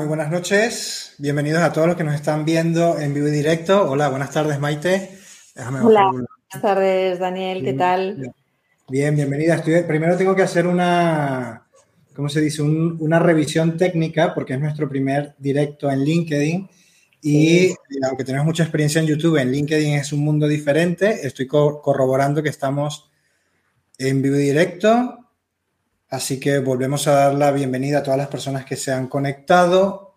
Muy buenas noches. Bienvenidos a todos los que nos están viendo en vivo y directo. Hola, buenas tardes, Maite. Hola, buenas tardes, Daniel. ¿Qué tal? Bien, bienvenida. primero tengo que hacer una, ¿cómo se dice? una revisión técnica porque es nuestro primer directo en LinkedIn. Y aunque tenemos mucha experiencia en YouTube, en LinkedIn es un mundo diferente. Estoy corroborando que estamos en vivo y directo. Así que volvemos a dar la bienvenida a todas las personas que se han conectado.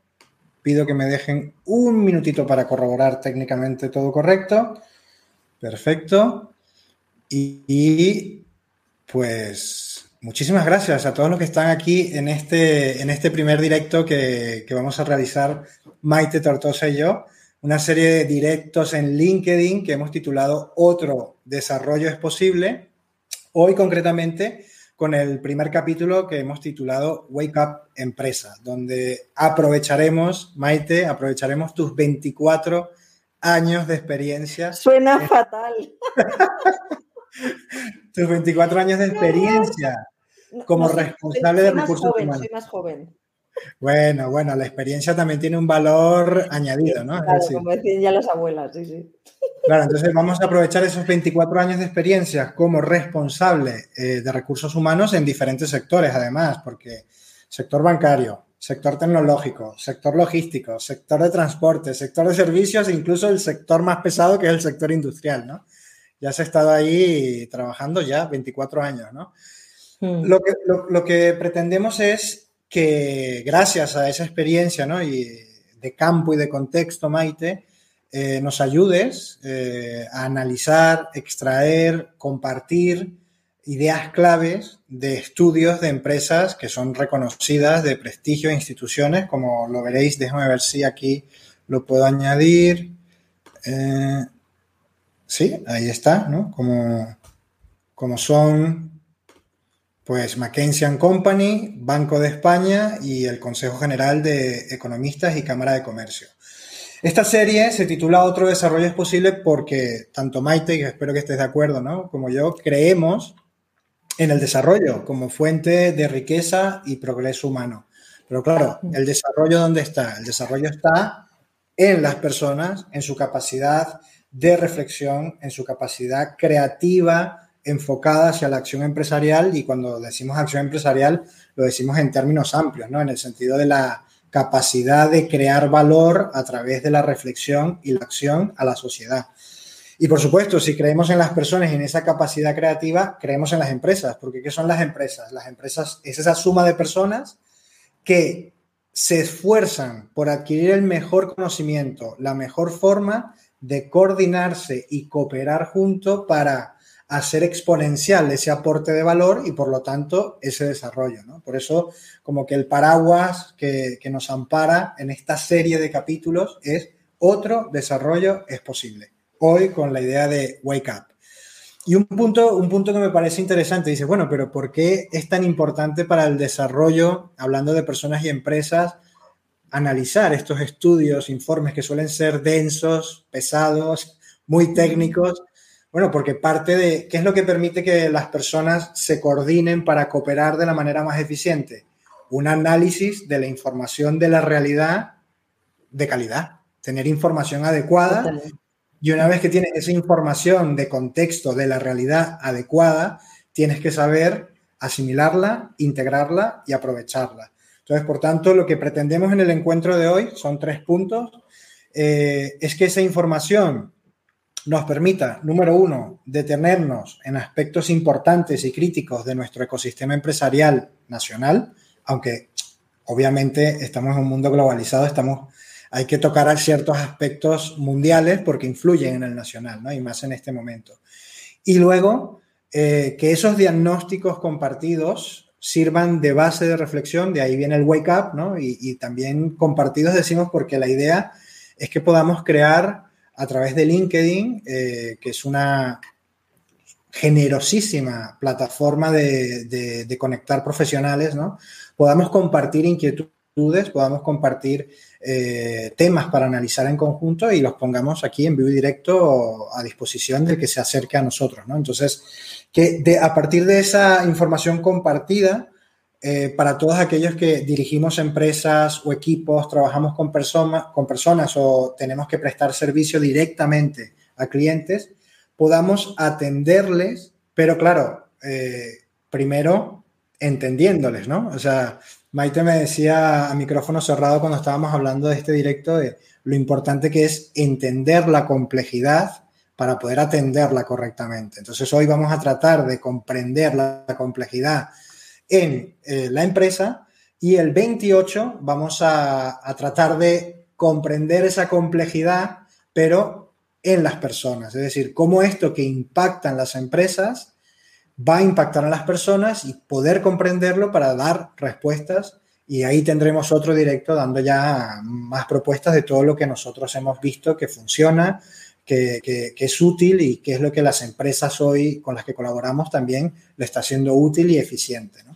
Pido que me dejen un minutito para corroborar técnicamente todo correcto. Perfecto. Y, pues muchísimas gracias a todos los que están aquí en este, en este primer directo que, que vamos a realizar Maite Tortosa y yo. Una serie de directos en LinkedIn que hemos titulado Otro desarrollo es posible. Hoy concretamente con el primer capítulo que hemos titulado Wake Up Empresa, donde aprovecharemos, Maite, aprovecharemos tus 24 años de experiencia. Suena fatal. tus 24 años de experiencia como responsable de recursos humanos. Soy más joven. Bueno, bueno, la experiencia también tiene un valor añadido, ¿no? Claro, como decían ya las abuelas, sí, sí. Claro, entonces vamos a aprovechar esos 24 años de experiencia como responsable eh, de recursos humanos en diferentes sectores, además, porque sector bancario, sector tecnológico, sector logístico, sector de transporte, sector de servicios e incluso el sector más pesado que es el sector industrial, ¿no? Ya has estado ahí trabajando ya 24 años, ¿no? Hmm. Lo, que, lo que pretendemos es que gracias a esa experiencia ¿no? y de campo y de contexto, Maite, eh, nos ayudes eh, a analizar, extraer, compartir ideas claves de estudios de empresas que son reconocidas de prestigio e instituciones, como lo veréis, déjame ver si aquí lo puedo añadir. Eh, sí, ahí está, ¿no? Como, como son pues McKinsey Company, Banco de España y el Consejo General de Economistas y Cámara de Comercio. Esta serie se titula Otro desarrollo es posible porque tanto Maite, y espero que estés de acuerdo, ¿no? Como yo, creemos en el desarrollo como fuente de riqueza y progreso humano. Pero claro, ¿el desarrollo dónde está? El desarrollo está en las personas, en su capacidad de reflexión, en su capacidad creativa, enfocada hacia la acción empresarial y cuando decimos acción empresarial lo decimos en términos amplios, ¿no? En el sentido de la capacidad de crear valor a través de la reflexión y la acción a la sociedad. Y por supuesto, si creemos en las personas y en esa capacidad creativa, creemos en las empresas, porque ¿qué son las empresas? Las empresas es esa suma de personas que se esfuerzan por adquirir el mejor conocimiento, la mejor forma de coordinarse y cooperar junto para hacer exponencial ese aporte de valor y por lo tanto ese desarrollo. Por eso como que el paraguas que, nos ampara en esta serie de capítulos es otro desarrollo es posible. Hoy con la idea de Wake Up. Y un punto, un punto que me parece interesante, dice, bueno, pero ¿por qué es tan importante para el desarrollo, hablando de personas y empresas, analizar estos estudios, informes que suelen ser densos, pesados, muy técnicos? Bueno, porque parte de qué es lo que permite que las personas se coordinen para cooperar de la manera más eficiente. Un análisis de la información de la realidad de calidad, tener información adecuada. Y una vez que tienes esa información de contexto de la realidad adecuada, tienes que saber asimilarla, integrarla y aprovecharla. Entonces, por tanto, lo que pretendemos en el encuentro de hoy son tres puntos. Eh, es que esa información nos permita, número uno, detenernos en aspectos importantes y críticos de nuestro ecosistema empresarial nacional, aunque obviamente estamos en un mundo globalizado, estamos, hay que tocar a ciertos aspectos mundiales porque influyen en el nacional, ¿no? Y más en este momento. Y luego, eh, que esos diagnósticos compartidos sirvan de base de reflexión, de ahí viene el wake up, ¿no? Y, y también compartidos decimos porque la idea es que podamos crear a través de LinkedIn, eh, que es una generosísima plataforma de, conectar profesionales, ¿no? Podamos compartir inquietudes, podamos compartir eh, temas para analizar en conjunto y los pongamos aquí en vivo y directo a disposición del que se acerque a nosotros, ¿no? Entonces, que a partir de esa información compartida, eh, para todos aquellos que dirigimos empresas o equipos, trabajamos con, con personas o tenemos que prestar servicio directamente a clientes, podamos atenderles, pero claro, eh, primero entendiéndoles, ¿no? O sea, Maite me decía a micrófono cerrado cuando estábamos hablando de este directo de lo importante que es entender la complejidad para poder atenderla correctamente. Entonces hoy vamos a tratar de comprender la complejidad en eh, la empresa y el 28 vamos a, tratar de comprender esa complejidad, pero en las personas. Es decir, cómo esto que impacta en las empresas va a impactar en las personas y poder comprenderlo para dar respuestas. Y ahí tendremos otro directo dando ya más propuestas de todo lo que nosotros hemos visto que funciona, que, es útil y que es lo que las empresas hoy con las que colaboramos también le está haciendo útil y eficiente.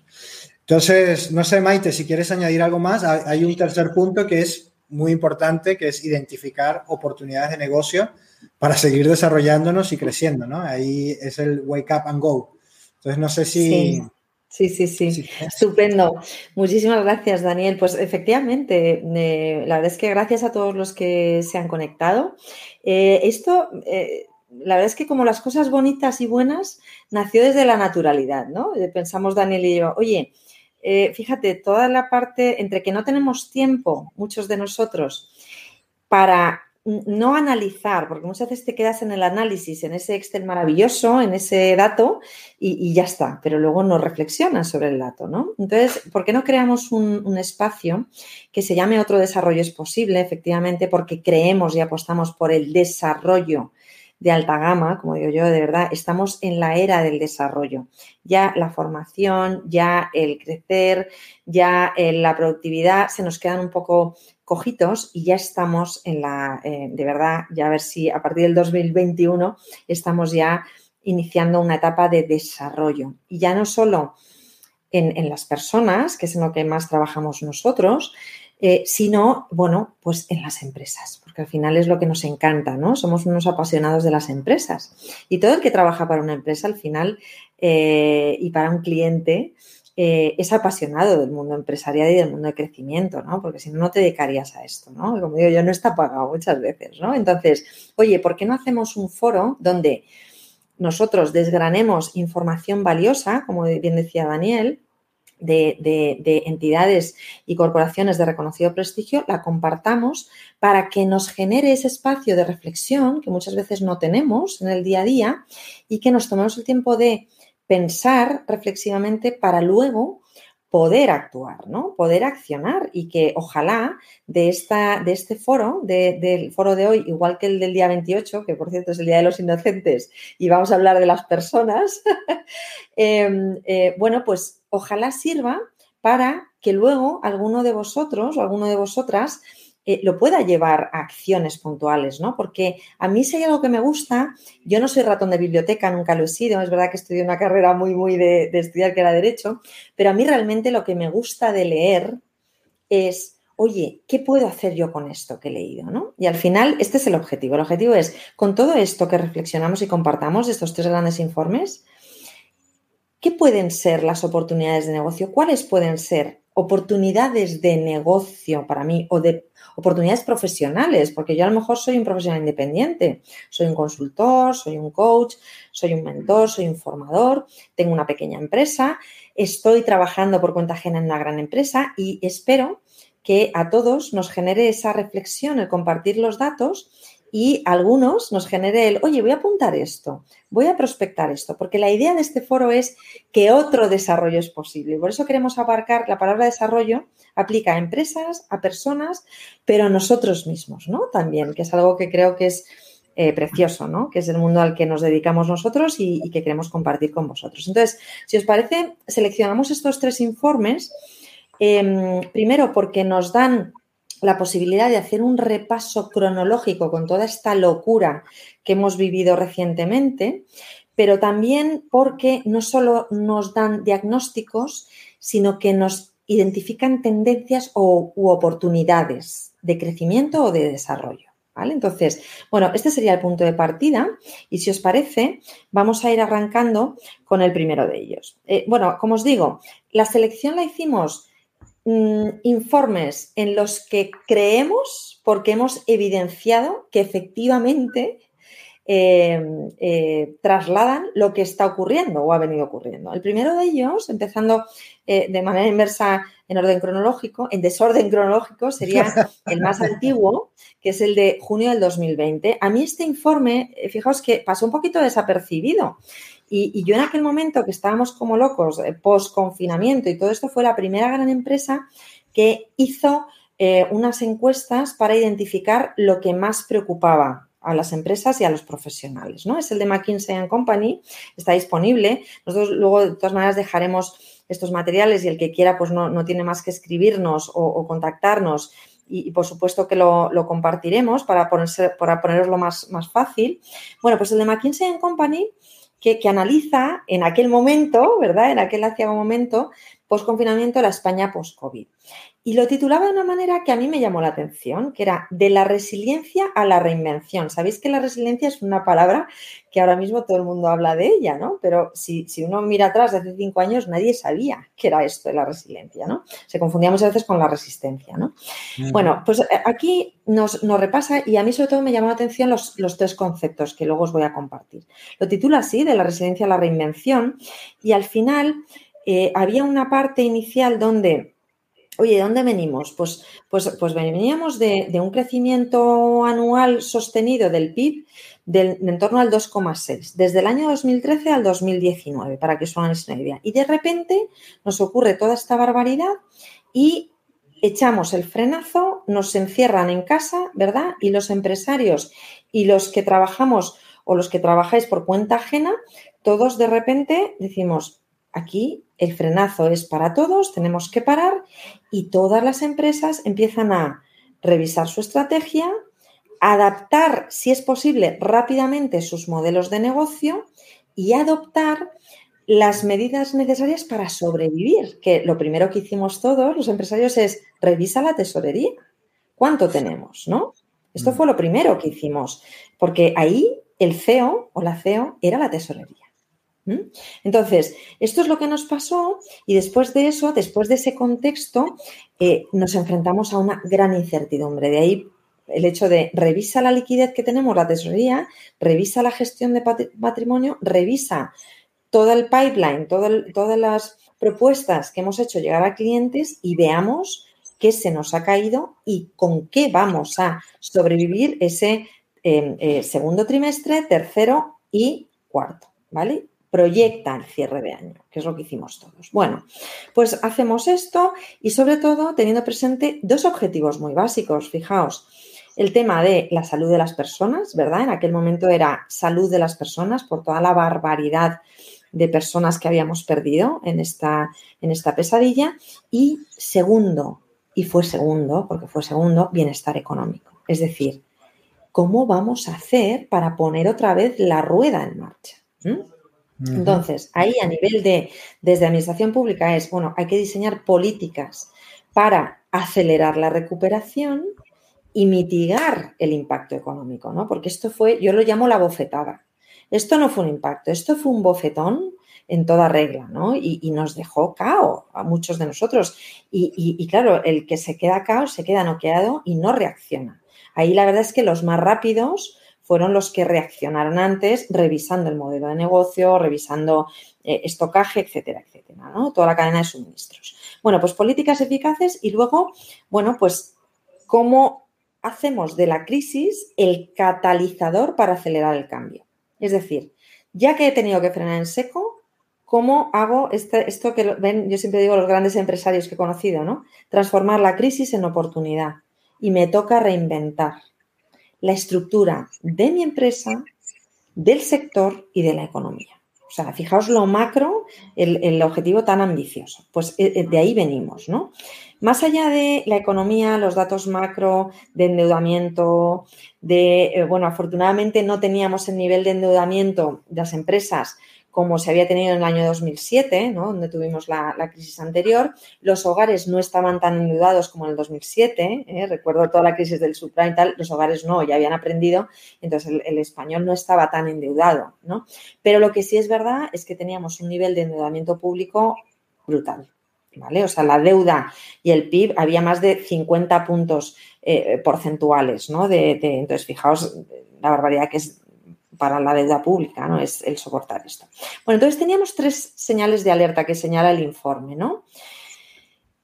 Entonces, no sé, Maite, si quieres añadir algo más, hay un tercer punto que es muy importante, que es identificar oportunidades de negocio para seguir desarrollándonos y creciendo, ¿no? Ahí es el wake up and go. Entonces, no sé si... Sí. Sí, sí, Estupendo. Muchísimas gracias, Daniel. Pues efectivamente, eh, la verdad es que gracias a todos los que se han conectado. Eh, esto, eh, la verdad es que como las cosas bonitas y buenas, nació desde la naturalidad, ¿no? Pensamos, Daniel y yo, oye, eh, fíjate, toda la parte entre que no tenemos tiempo, muchos de nosotros, para no analizar, porque muchas veces te quedas en el análisis, en ese Excel maravilloso, en ese dato, y, ya está, pero luego no reflexionas sobre el dato, ¿no? Entonces, ¿por qué no creamos un, un, espacio que se llame Otro Desarrollo es Posible, efectivamente, porque creemos y apostamos por el desarrollo de alta gama, como digo yo, de verdad, estamos en la era del desarrollo. Ya la formación, ya el crecer, ya eh, la productividad se nos quedan un poco cojitos y ya estamos en la, eh, de verdad, ya a ver si a partir del 2021 estamos ya iniciando una etapa de desarrollo. Y ya no solo en, en las personas, que es en lo que más trabajamos nosotros, eh, sino, bueno, pues en las empresas, porque al final es lo que nos encanta, ¿no? Somos unos apasionados de las empresas. Y todo el que trabaja para una empresa, al final, eh, y para un cliente, eh, es apasionado del mundo empresarial y del mundo de crecimiento, ¿no? Porque si no, no te dedicarías a esto, ¿no? Como digo yo, no está pagado muchas veces, ¿no? Entonces, oye, ¿por qué no hacemos un foro donde nosotros desgranemos información valiosa, como bien decía Daniel, de, entidades y corporaciones de reconocido prestigio, la compartamos para que nos genere ese espacio de reflexión que muchas veces no tenemos en el día a día y que nos tomemos el tiempo de pensar reflexivamente para luego poder actuar, ¿no? Poder accionar y que ojalá de, esta, de este foro, del foro de hoy, igual que el del día 28, que por cierto es el Día de los Inocentes y vamos a hablar de las personas, em, eh, bueno, pues ojalá sirva para que luego alguno de vosotros o alguno de vosotras eh, lo pueda llevar a acciones puntuales, ¿no? Porque a mí si hay algo que me gusta, yo no soy ratón de biblioteca, nunca lo he sido, es verdad que estudié una carrera muy, muy de, estudiar que era derecho, pero a mí realmente lo que me gusta de leer es, oye, ¿qué puedo hacer yo con esto que he leído? ¿no? Y al final, este es el objetivo. El objetivo es, con todo esto que reflexionamos y compartamos de estos tres grandes informes, ¿qué pueden ser las oportunidades de negocio? ¿Cuáles pueden ser oportunidades de negocio para mí o de oportunidades profesionales, porque yo a lo mejor soy un profesional independiente, soy un consultor, soy un coach, soy un mentor, soy un formador, tengo una pequeña empresa, estoy trabajando por cuenta ajena en una gran empresa y espero que a todos nos genere esa reflexión, el compartir los datos y algunos nos genere el, oye, voy a apuntar esto, voy a prospectar esto, porque la idea de este foro es que otro desarrollo es posible. Por eso queremos abarcar la palabra desarrollo, aplica a empresas, a personas, pero a nosotros mismos, ¿no? También, que es algo que creo que es eh, precioso, ¿no? Que es el mundo al que nos dedicamos nosotros y, que queremos compartir con vosotros. Entonces, si os parece, seleccionamos estos tres informes, em, primero porque nos dan la posibilidad de hacer un repaso cronológico con toda esta locura que hemos vivido recientemente, pero también porque no solo nos dan diagnósticos, sino que nos identifican tendencias o, u oportunidades de crecimiento o de desarrollo. ¿Vale? Entonces, bueno, este sería el punto de partida y si os parece, vamos a ir arrancando con el primero de ellos. Eh, bueno, como os digo, la selección la hicimos mm, informes en los que creemos, porque hemos evidenciado que efectivamente Em, eh, trasladan lo que está ocurriendo o ha venido ocurriendo. El primero de ellos, empezando eh, de manera inversa en orden cronológico, en desorden cronológico, sería el más antiguo, que es el de junio del 2020. A mí este informe, eh, fijaos que pasó un poquito desapercibido. Y, yo en aquel momento que estábamos como locos, post confinamiento y todo esto, fue la primera gran empresa que hizo unas encuestas para identificar lo que más preocupaba a las empresas y a los profesionales. ¿no? Es el de McKinsey Company, está disponible. Nosotros luego, de todas maneras, dejaremos estos materiales y el que quiera, pues no, tiene más que escribirnos o, contactarnos y, por supuesto que lo, compartiremos para, ponerse, para poneroslo más, más fácil. Bueno, pues el de McKinsey Company que, analiza en aquel momento, ¿verdad? En aquel hacia momento, post-confinamiento, la España post-COVID. Y lo titulaba de una manera que a mí me llamó la atención, que era de la resiliencia a la reinvención. Sabéis que la resiliencia es una palabra que ahora mismo todo el mundo habla de ella, ¿no? Pero si, uno mira atrás de hace cinco años, nadie sabía qué era esto de la resiliencia, ¿no? Se confundía muchas veces con la resistencia, ¿no? Bueno, pues eh, aquí nos, repasa y a mí sobre todo me llamó la atención los, tres conceptos que luego os voy a compartir. Lo titula así, de la resiliencia a la reinvención, y al final eh, había una parte inicial donde Oye, ¿de dónde venimos? Pues, pues, pues veníamos de, un crecimiento anual sostenido del PIB del, en torno al 2,6, desde el año 2013 al 2019, para que os hagáis una idea. Y de repente nos ocurre toda esta barbaridad y echamos el frenazo, nos encierran en casa, ¿verdad? Y los empresarios y los que trabajamos o los que trabajáis por cuenta ajena, todos de repente decimos, aquí el frenazo es para todos, tenemos que parar y todas las empresas empiezan a revisar su estrategia, adaptar, si es posible, rápidamente sus modelos de negocio y adoptar las medidas necesarias para sobrevivir, que lo primero que hicimos todos los empresarios es revisa la tesorería. ¿Cuánto tenemos? ¿No? Esto fue lo primero que hicimos, porque ahí el CEO o la CEO era la tesorería. ¿Mm? Entonces, esto es lo que nos pasó y después de eso, después de ese contexto, eh, nos enfrentamos a una gran incertidumbre. De ahí el hecho de revisa la liquidez que tenemos, la tesorería, revisa la gestión de patrimonio, revisa todo el pipeline, todas las propuestas que hemos hecho llegar a clientes y veamos qué se nos ha caído y con qué vamos a sobrevivir ese eh, eh, segundo trimestre, tercero y cuarto. ¿Vale? Proyecta el cierre de año, que es lo que hicimos todos. Bueno, pues hacemos esto y sobre todo teniendo presente dos objetivos muy básicos. Fijaos, el tema de la salud de las personas, ¿verdad? En aquel momento era salud de las personas por toda la barbaridad de personas que habíamos perdido en esta, en esta pesadilla. Y segundo, y fue segundo, porque fue segundo, bienestar económico. Es decir, ¿cómo vamos a hacer para poner otra vez la rueda en marcha? ¿Mm? Entonces, ahí a nivel de, desde administración pública es, bueno, hay que diseñar políticas para acelerar la recuperación y mitigar el impacto económico, ¿no? Porque esto fue, yo lo llamo la bofetada. Esto no fue un impacto, esto fue un bofetón en toda regla, ¿no? Y, nos dejó cao a muchos de nosotros. Y, y, claro, el que se queda cao se queda noqueado y no reacciona. Ahí la verdad es que los más rápidos fueron los que reaccionaron antes revisando el modelo de negocio, revisando eh, estocaje, etcétera, etcétera, ¿no? Toda la cadena de suministros. Bueno, pues políticas eficaces y luego, bueno, pues cómo hacemos de la crisis el catalizador para acelerar el cambio. Es decir, ya que he tenido que frenar en seco, ¿cómo hago este, esto que ven, yo siempre digo los grandes empresarios que he conocido, ¿no? Transformar la crisis en oportunidad. Y me toca reinventar la estructura de mi empresa, del sector y de la economía. O sea, fijaos lo macro, el, objetivo tan ambicioso. Pues eh, eh, de ahí venimos, ¿no? Más allá de la economía, los datos macro, de endeudamiento, de, eh, bueno, afortunadamente no teníamos el nivel de endeudamiento de las empresas como se había tenido en el año 2007, donde tuvimos la, crisis anterior. Los hogares no estaban tan endeudados como en el 2007. ¿eh? Recuerdo toda la crisis del subprime y tal, los hogares no, ya habían aprendido, entonces el, español no estaba tan endeudado. ¿no? Pero lo que sí es verdad es que teníamos un nivel de endeudamiento público brutal. ¿Vale? O sea, la deuda y el PIB había más de 50 puntos eh, porcentuales, ¿no? De, entonces, fijaos la barbaridad que es para la deuda pública, ¿no? Es el soportar esto. Bueno, entonces teníamos tres señales de alerta que señala el informe, ¿no?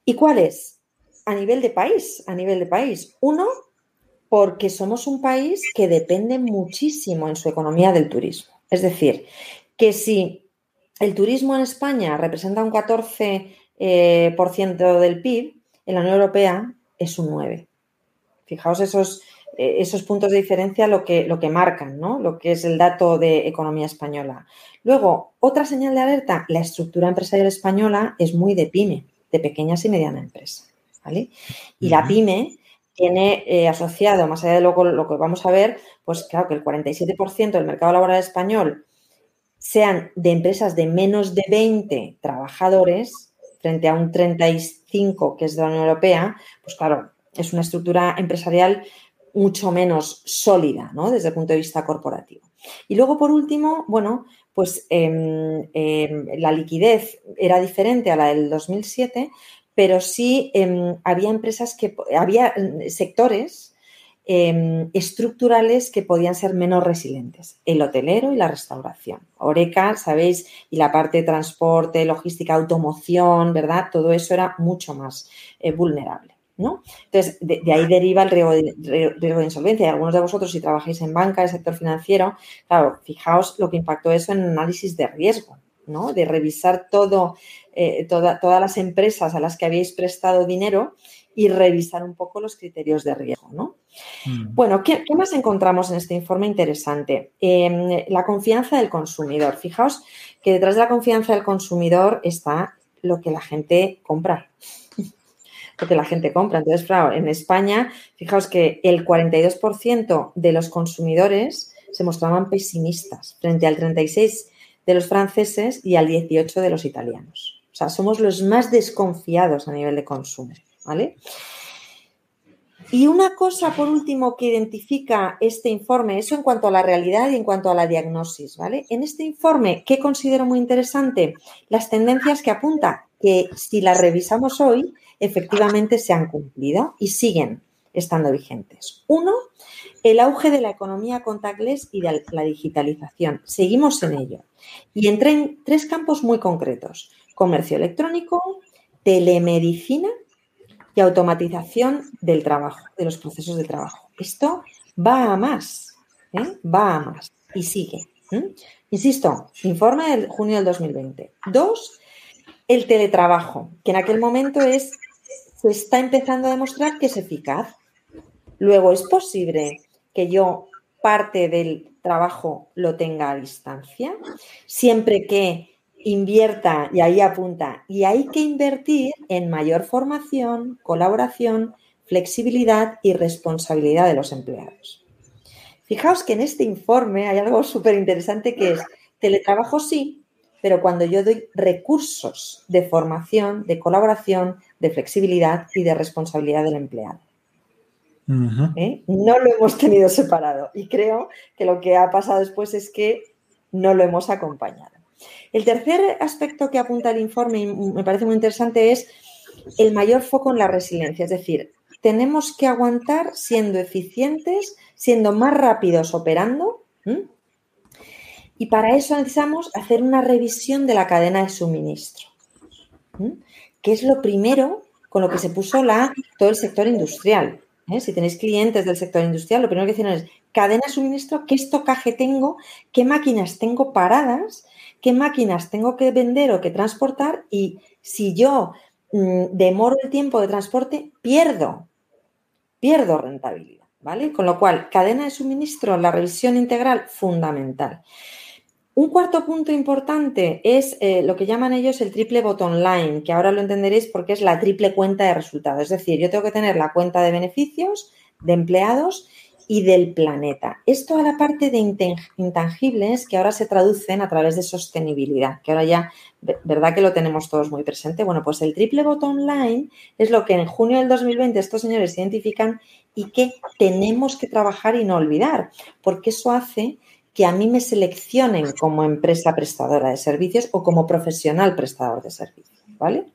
¿Y cuál es? A nivel de país, a nivel de país. Uno, porque somos un país que depende muchísimo en su economía del turismo. Es decir, que si el turismo en España representa un 14% eh, del PIB, en la Unión Europea es un 9%. Fijaos esos, esos puntos de diferencia lo que, lo que marcan, ¿no? Lo que es el dato de economía española. Luego, otra señal de alerta, la estructura empresarial española es muy de pyme, de pequeñas y medianas empresas, ¿vale? Y la pyme tiene eh, asociado, más allá de lo, lo que vamos a ver, pues claro que el 47% del mercado laboral español sean de empresas de menos de 20 trabajadores frente a un 35 que es de la Unión Europea, pues claro, es una estructura empresarial mucho menos sólida, ¿no? Desde el punto de vista corporativo. Y luego, por último, bueno, pues em, em, la liquidez era diferente a la del 2007, pero sí em, había empresas que, había sectores estructurales que podían ser menos resilientes, el hotelero y la restauración. Oreca, sabéis, y la parte de transporte, logística, automoción, ¿verdad? Todo eso era mucho más eh, vulnerable. Entonces, de, ahí deriva el riesgo de, insolvencia. Y algunos de vosotros, si trabajáis en banca, en sector financiero, claro, fijaos lo que impactó eso en análisis de riesgo, ¿no? De revisar todo, eh, todas las empresas a las que habéis prestado dinero y revisar un poco los criterios de riesgo, ¿no? Mm. Bueno, ¿qué, más encontramos en este informe interesante? Em, la confianza del consumidor. Fijaos que detrás de la confianza del consumidor está lo que la gente compra porque la gente compra. Entonces, claro, en España, fijaos que el 42% de los consumidores se mostraban pesimistas frente al 36% de los franceses y al 18% de los italianos. O sea, somos los más desconfiados a nivel de consumo, ¿vale? Y una cosa, por último, que identifica este informe, eso en cuanto a la realidad y en cuanto a la diagnosis, ¿vale? En este informe, ¿qué considero muy interesante? Las tendencias que apunta, que si las revisamos hoy, efectivamente se han cumplido y siguen estando vigentes. Uno, el auge de la economía contactless y de la digitalización. Seguimos en ello. Y entré en tres campos muy concretos. Comercio electrónico, telemedicina y automatización del trabajo, de los procesos de trabajo. Esto va a más, ¿eh? va a más y sigue. Insisto, informe del junio del 2020. Dos, el teletrabajo, que en aquel momento es está empezando a demostrar que es eficaz. Luego, es posible que yo parte del trabajo lo tenga a distancia, siempre que invierta, y ahí apunta, y hay que invertir en mayor formación, colaboración, flexibilidad y responsabilidad de los empleados. Fijaos que en este informe hay algo súper interesante que es teletrabajo sí, pero cuando yo doy recursos de formación, de colaboración, de flexibilidad y de responsabilidad del empleado. ¿Eh? No lo hemos tenido separado y creo que lo que ha pasado después es que no lo hemos acompañado. El tercer aspecto que apunta el informe y me parece muy interesante es el mayor foco en la resiliencia, es decir, tenemos que aguantar siendo eficientes, siendo más rápidos operando, y para eso necesitamos hacer una revisión de la cadena de suministro, que es lo primero con lo que se puso la, todo el sector industrial. ¿eh? Si tenéis clientes del sector industrial, lo primero que dicen es cadena de suministro, qué estocaje tengo, qué máquinas tengo paradas, qué máquinas tengo que vender o que transportar y si yo mm, demoro el tiempo de transporte, pierdo, pierdo rentabilidad. ¿Vale? Con lo cual, cadena de suministro, la revisión integral, fundamental. Un cuarto punto importante es eh, lo que llaman ellos el triple bottom line, que ahora lo entenderéis porque es la triple cuenta de resultados. Es decir, yo tengo que tener la cuenta de beneficios, de empleados y del planeta. Es toda la parte de intangibles que ahora se traducen a través de sostenibilidad, que ahora ya, ¿verdad que lo tenemos todos muy presente? Bueno, pues el triple bottom line es lo que en junio del 2020 estos señores identifican y que tenemos que trabajar y no olvidar, porque eso hace que a mí me seleccionen como empresa prestadora de servicios o como profesional prestador de servicios, ¿vale?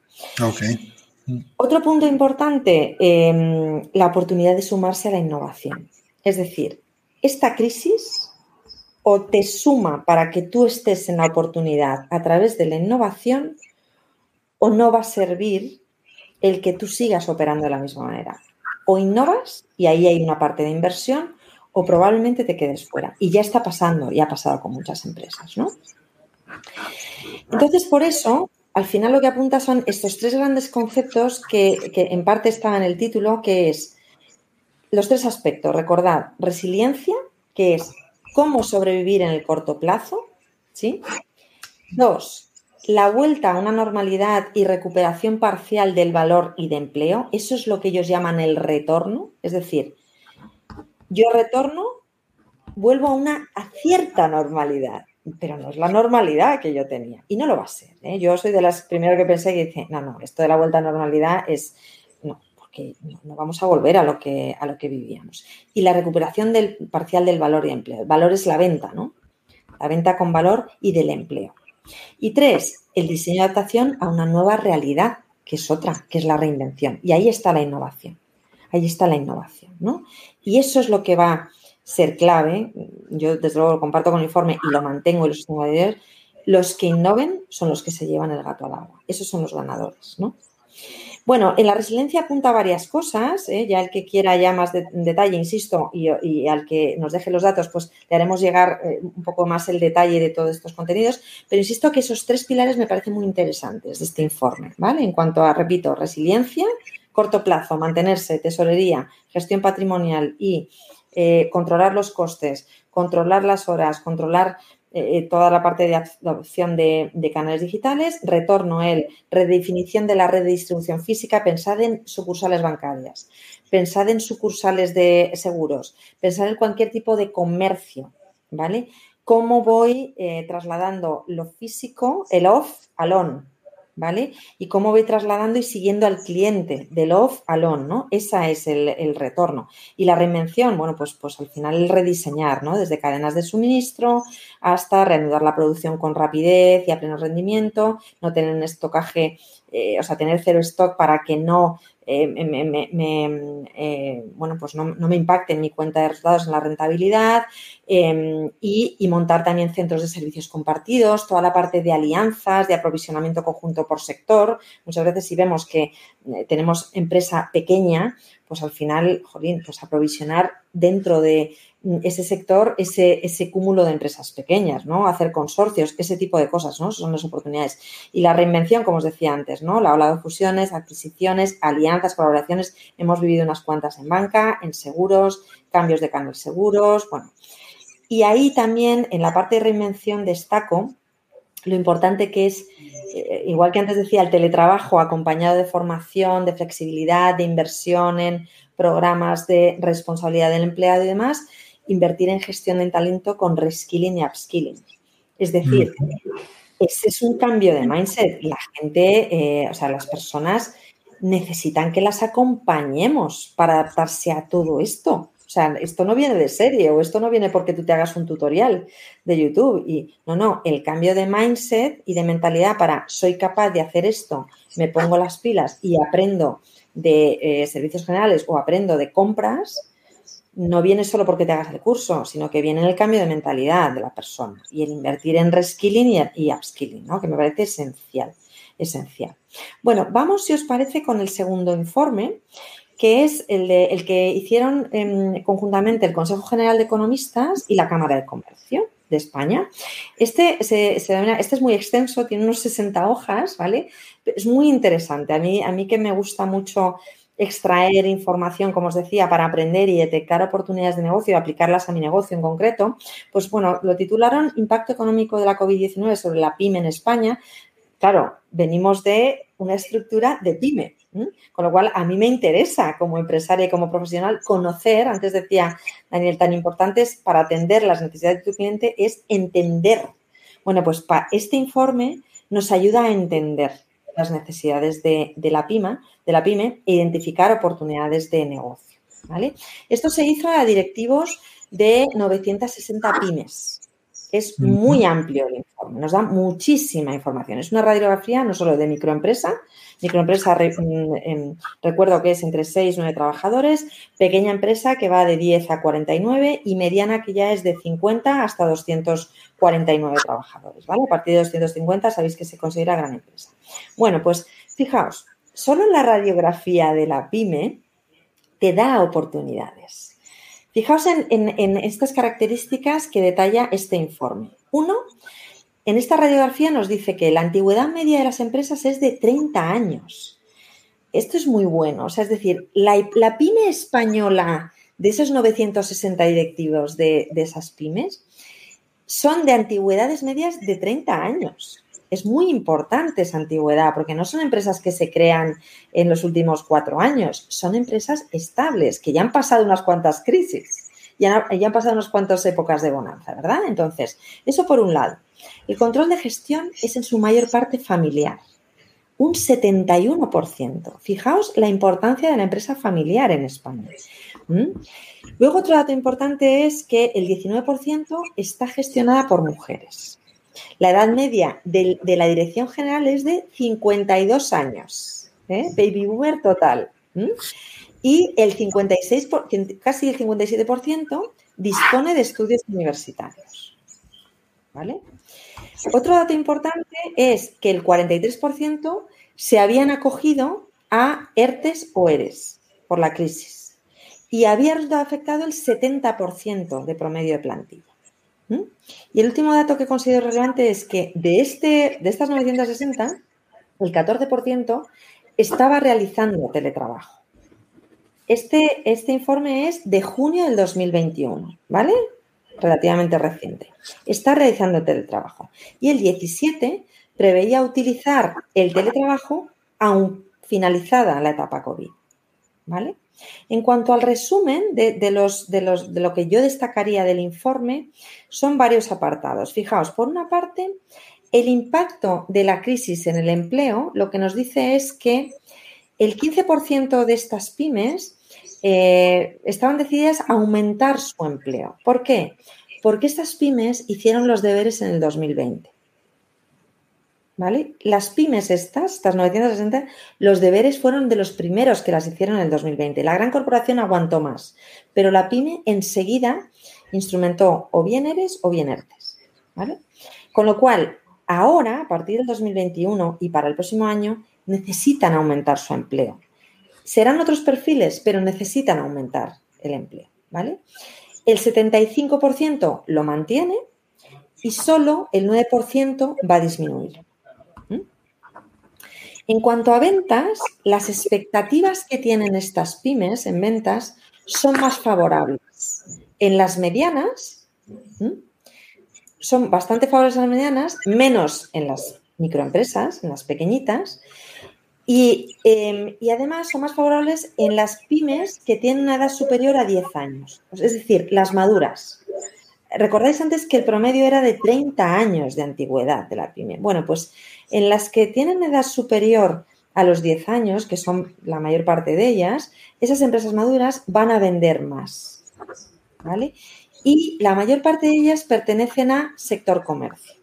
Ok. Otro punto importante, em, la oportunidad de sumarse a la innovación. Es decir, esta crisis o te suma para que tú estés en la oportunidad a través de la innovación o no va a servir el que tú sigas operando de la misma manera. O innovas y ahí hay una parte de inversión o probablemente te quedes fuera. Y ya está pasando y ha pasado con muchas empresas, ¿no? Entonces, por eso, al final lo que apunta son estos tres grandes conceptos que, que en parte están en el título, que es los tres aspectos. Recordad, resiliencia, que es cómo sobrevivir en el corto plazo. ¿sí? Dos, la vuelta a una normalidad y recuperación parcial del valor y de empleo. Eso es lo que ellos llaman el retorno. Es decir, yo retorno, vuelvo a una cierta normalidad, pero no es la normalidad que yo tenía. Y no lo va a ser. ¿eh? Yo soy de las primeras que pensé que dice, no, no, esto de la vuelta a normalidad es que no, vamos a volver a lo que, a lo que vivíamos. Y la recuperación del parcial del valor y empleo. El valor es la venta, ¿no? La venta con valor y del empleo. Y tres, el diseño de adaptación a una nueva realidad, que es otra, que es la reinvención. Y ahí está la innovación. Ahí está la innovación, ¿no? Y eso es lo que va a ser clave. Yo, desde luego, lo comparto con el informe y lo mantengo y lo sostengo de Los que innoven son los que se llevan el gato al agua. Esos son los ganadores, ¿no? Bueno, en la resiliencia apunta varias cosas, ¿eh? ya el que quiera ya más de, detalle, insisto, y, al que nos deje los datos, pues le haremos llegar eh, un poco más el detalle de todos estos contenidos, pero insisto que esos tres pilares me parecen muy interesantes de este informe, ¿vale? En cuanto a, repito, resiliencia, corto plazo, mantenerse, tesorería, gestión patrimonial y eh, controlar los costes, controlar las horas, controlar eh, eh, toda la parte de adopción de, canales digitales, retorno el redefinición de la red de distribución física, pensad en sucursales bancarias, pensad en sucursales de seguros, pensad en cualquier tipo de comercio, ¿vale? ¿Cómo voy trasladando lo físico, el off al on? ¿Vale? Y cómo voy trasladando y siguiendo al cliente del off al on, ¿no? Esa es el, retorno. Y la reinvención, bueno, pues, pues al final el rediseñar, ¿no? Desde cadenas de suministro hasta reanudar la producción con rapidez y a pleno rendimiento, no tener un estocaje, eh, o sea, tener cero stock para que no eh, me, eh, bueno, pues no, me impacte en mi cuenta de resultados en la rentabilidad em, y, montar también centros de servicios compartidos, toda la parte de alianzas, de aprovisionamiento conjunto por sector. Muchas veces si vemos que tenemos empresa pequeña, pues al final, jolín, pues aprovisionar dentro de ese sector, ese, ese cúmulo de empresas pequeñas, ¿no? Hacer consorcios, ese tipo de cosas, ¿no? Son las oportunidades. Y la reinvención, como os decía antes, ¿no? La ola de fusiones, adquisiciones, alianzas, colaboraciones. Hemos vivido unas cuantas en banca, en seguros, cambios de canales seguros, bueno. Y ahí también, en la parte de reinvención, destaco lo importante que es, eh, igual que antes decía, el teletrabajo acompañado de formación, de flexibilidad, de inversión en programas de responsabilidad del empleado y demás, invertir en gestión de talento con reskilling y upskilling. Es decir, ese es un cambio de mindset. La gente, eh, o sea, las personas necesitan que las acompañemos para adaptarse a todo esto. O sea, esto no viene de serie o esto no viene porque tú te hagas un tutorial de YouTube. Y no, no, el cambio de mindset y de mentalidad para soy capaz de hacer esto, me pongo las pilas y aprendo de eh, servicios generales o aprendo de compras, no viene solo porque te hagas el curso, sino que viene en el cambio de mentalidad de la persona y el invertir en reskilling y, upskilling, ¿no? que me parece esencial, esencial. Bueno, vamos, si os parece, con el segundo informe, que es el, de, el que hicieron em, conjuntamente el Consejo General de Economistas y la Cámara de Comercio de España. Este, se, este es muy extenso, tiene unos 60 hojas, ¿vale? Es muy interesante. A mí, a mí que me gusta mucho extraer información, como os decía, para aprender y detectar oportunidades de negocio y aplicarlas a mi negocio en concreto, pues bueno, lo titularon Impacto económico de la COVID-19 sobre la PYME en España. claro, venimos de una estructura de pyme, con lo cual a mí me interesa como empresaria y como profesional conocer, antes decía Daniel, tan importante es para atender las necesidades de tu cliente es entender. Bueno, pues para este informe nos ayuda a entender las necesidades de, la pyme, de la pyme e identificar oportunidades de negocio. ¿vale? Esto se hizo a directivos de 960 pymes. Es muy amplio el informe, nos da muchísima información. Es una radiografía no solo de microempresa, microempresa mm, recuerdo que es entre 6 y 9 trabajadores, pequeña empresa que va de 10 a 49 y mediana que ya es de 50 hasta 249 trabajadores, ¿vale? A partir de 250 sabéis que se considera gran empresa. Bueno, pues fijaos, solo la radiografía de la pyme te da oportunidades. Fijaos en, estas características que detalla este informe. Uno, en esta radiografía nos dice que la antigüedad media de las empresas es de 30 años. Esto es muy bueno. O sea, es decir, la, pyme española de esos 960 directivos de, de esas pymes son de antigüedades medias de 30 años es muy importante esa antigüedad, porque no son empresas que se crean en los últimos cuatro años, son empresas estables, que ya han pasado unas cuantas crisis, ya, ya han pasado unas cuantas épocas de bonanza, ¿verdad? Entonces, eso por un lado. El control de gestión es en su mayor parte familiar, un 71%. Fijaos la importancia de la empresa familiar en España. Luego, otro dato importante es que el 19% está gestionada por mujeres. La edad media de, la dirección general es de 52 años, ¿eh? baby boomer total. Y el 56, casi el 57% dispone de estudios universitarios. ¿Vale? Otro dato importante es que el 43% se habían acogido a ERTES o ERES por la crisis y había afectado el 70% de promedio de plantilla. Y el último dato que considero relevante es que de, este, de estas 960, el 14% estaba realizando teletrabajo. Este, este informe es de junio del 2021, ¿vale? Relativamente reciente. Está realizando teletrabajo. Y el 17 preveía utilizar el teletrabajo aún finalizada la etapa COVID, ¿vale? En cuanto al resumen de, los, de, los, de lo que yo destacaría del informe, son varios apartados. Fijaos, por una parte, el impacto de la crisis en el empleo lo que nos dice es que el 15% de estas pymes eh, estaban decididas a aumentar su empleo. ¿Por qué? Porque estas pymes hicieron los deberes en el 2020. ¿Vale? Las pymes estas, estas 960, los deberes fueron de los primeros que las hicieron en el 2020. La gran corporación aguantó más, pero la pyme enseguida instrumentó o bien eres o bien ERTES, ¿vale? Con lo cual, ahora, a partir del 2021 y para el próximo año, necesitan aumentar su empleo. Serán otros perfiles, pero necesitan aumentar el empleo, ¿vale? El 75% lo mantiene y solo el 9% va a disminuir. En cuanto a ventas, las expectativas que tienen estas pymes en ventas son más favorables. En las medianas, son bastante favorables a las medianas, menos en las microempresas, en las pequeñitas, y, em, y, además son más favorables en las pymes que tienen una edad superior a 10 años, es decir, las maduras. Recordáis antes que el promedio era de 30 años de antigüedad de la pyme. Bueno, pues en las que tienen edad superior a los 10 años, que son la mayor parte de ellas, esas empresas maduras van a vender más. ¿Vale? Y la mayor parte de ellas pertenecen a sector comercio.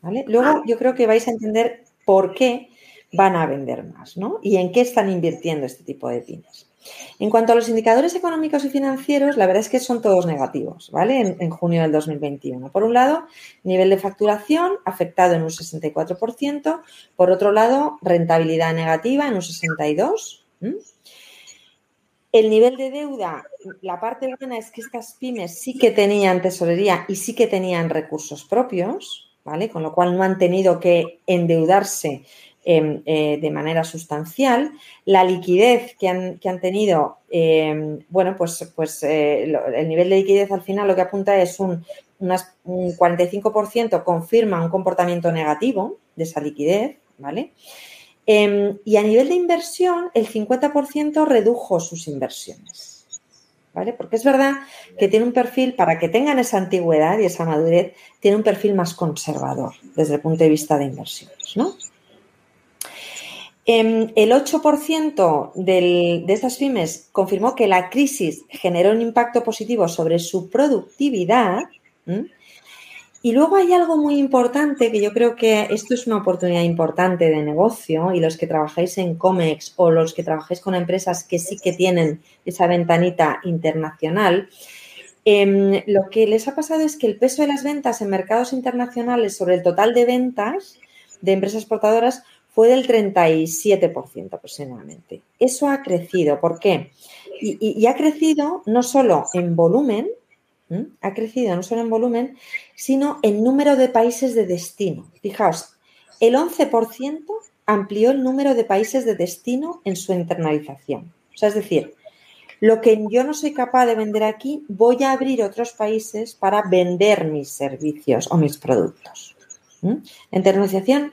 ¿Vale? Luego yo creo que vais a entender por qué van a vender más, ¿no? Y en qué están invirtiendo este tipo de pymes. En cuanto a los indicadores económicos y financieros, la verdad es que son todos negativos, ¿vale? En, junio del 2021. Por un lado, nivel de facturación afectado en un 64%. Por otro lado, rentabilidad negativa en un 62%. El nivel de deuda, la parte buena es que estas pymes sí que tenían tesorería y sí que tenían recursos propios, ¿vale? Con lo cual no han tenido que endeudarse Em, eh, de manera sustancial. La liquidez que han, tenido, em, bueno, pues, pues eh, el nivel de liquidez al final lo que apunta es un, un 45% confirma un comportamiento negativo, de esa liquidez, ¿vale? Em, y a nivel de inversión, el 50% redujo sus inversiones. ¿Vale? Porque es verdad que tiene un perfil, para que tengan esa antigüedad y esa madurez, tiene un perfil más conservador desde el punto de vista de inversiones, ¿no? Em, el 8% de estas pymes confirmó que la crisis generó un impacto positivo sobre su productividad. Y luego hay algo muy importante que yo creo que esto es una oportunidad importante de negocio y los que trabajáis en COMEX o los que trabajáis con empresas que sí que tienen esa ventanita internacional, em, lo que les ha pasado es que el peso de las ventas en mercados internacionales sobre el total de ventas de empresas exportadoras fue del 37% aproximadamente. Eso ha crecido. ¿Por qué? Y, ha crecido no solo en volumen, ha crecido no solo en volumen, sino en número de países de destino. Fijaos, el 11% amplió el número de países de destino en su internalización. O sea, es decir, lo que yo no soy capaz de vender aquí, voy a abrir otros países para vender mis servicios o mis productos. Internalización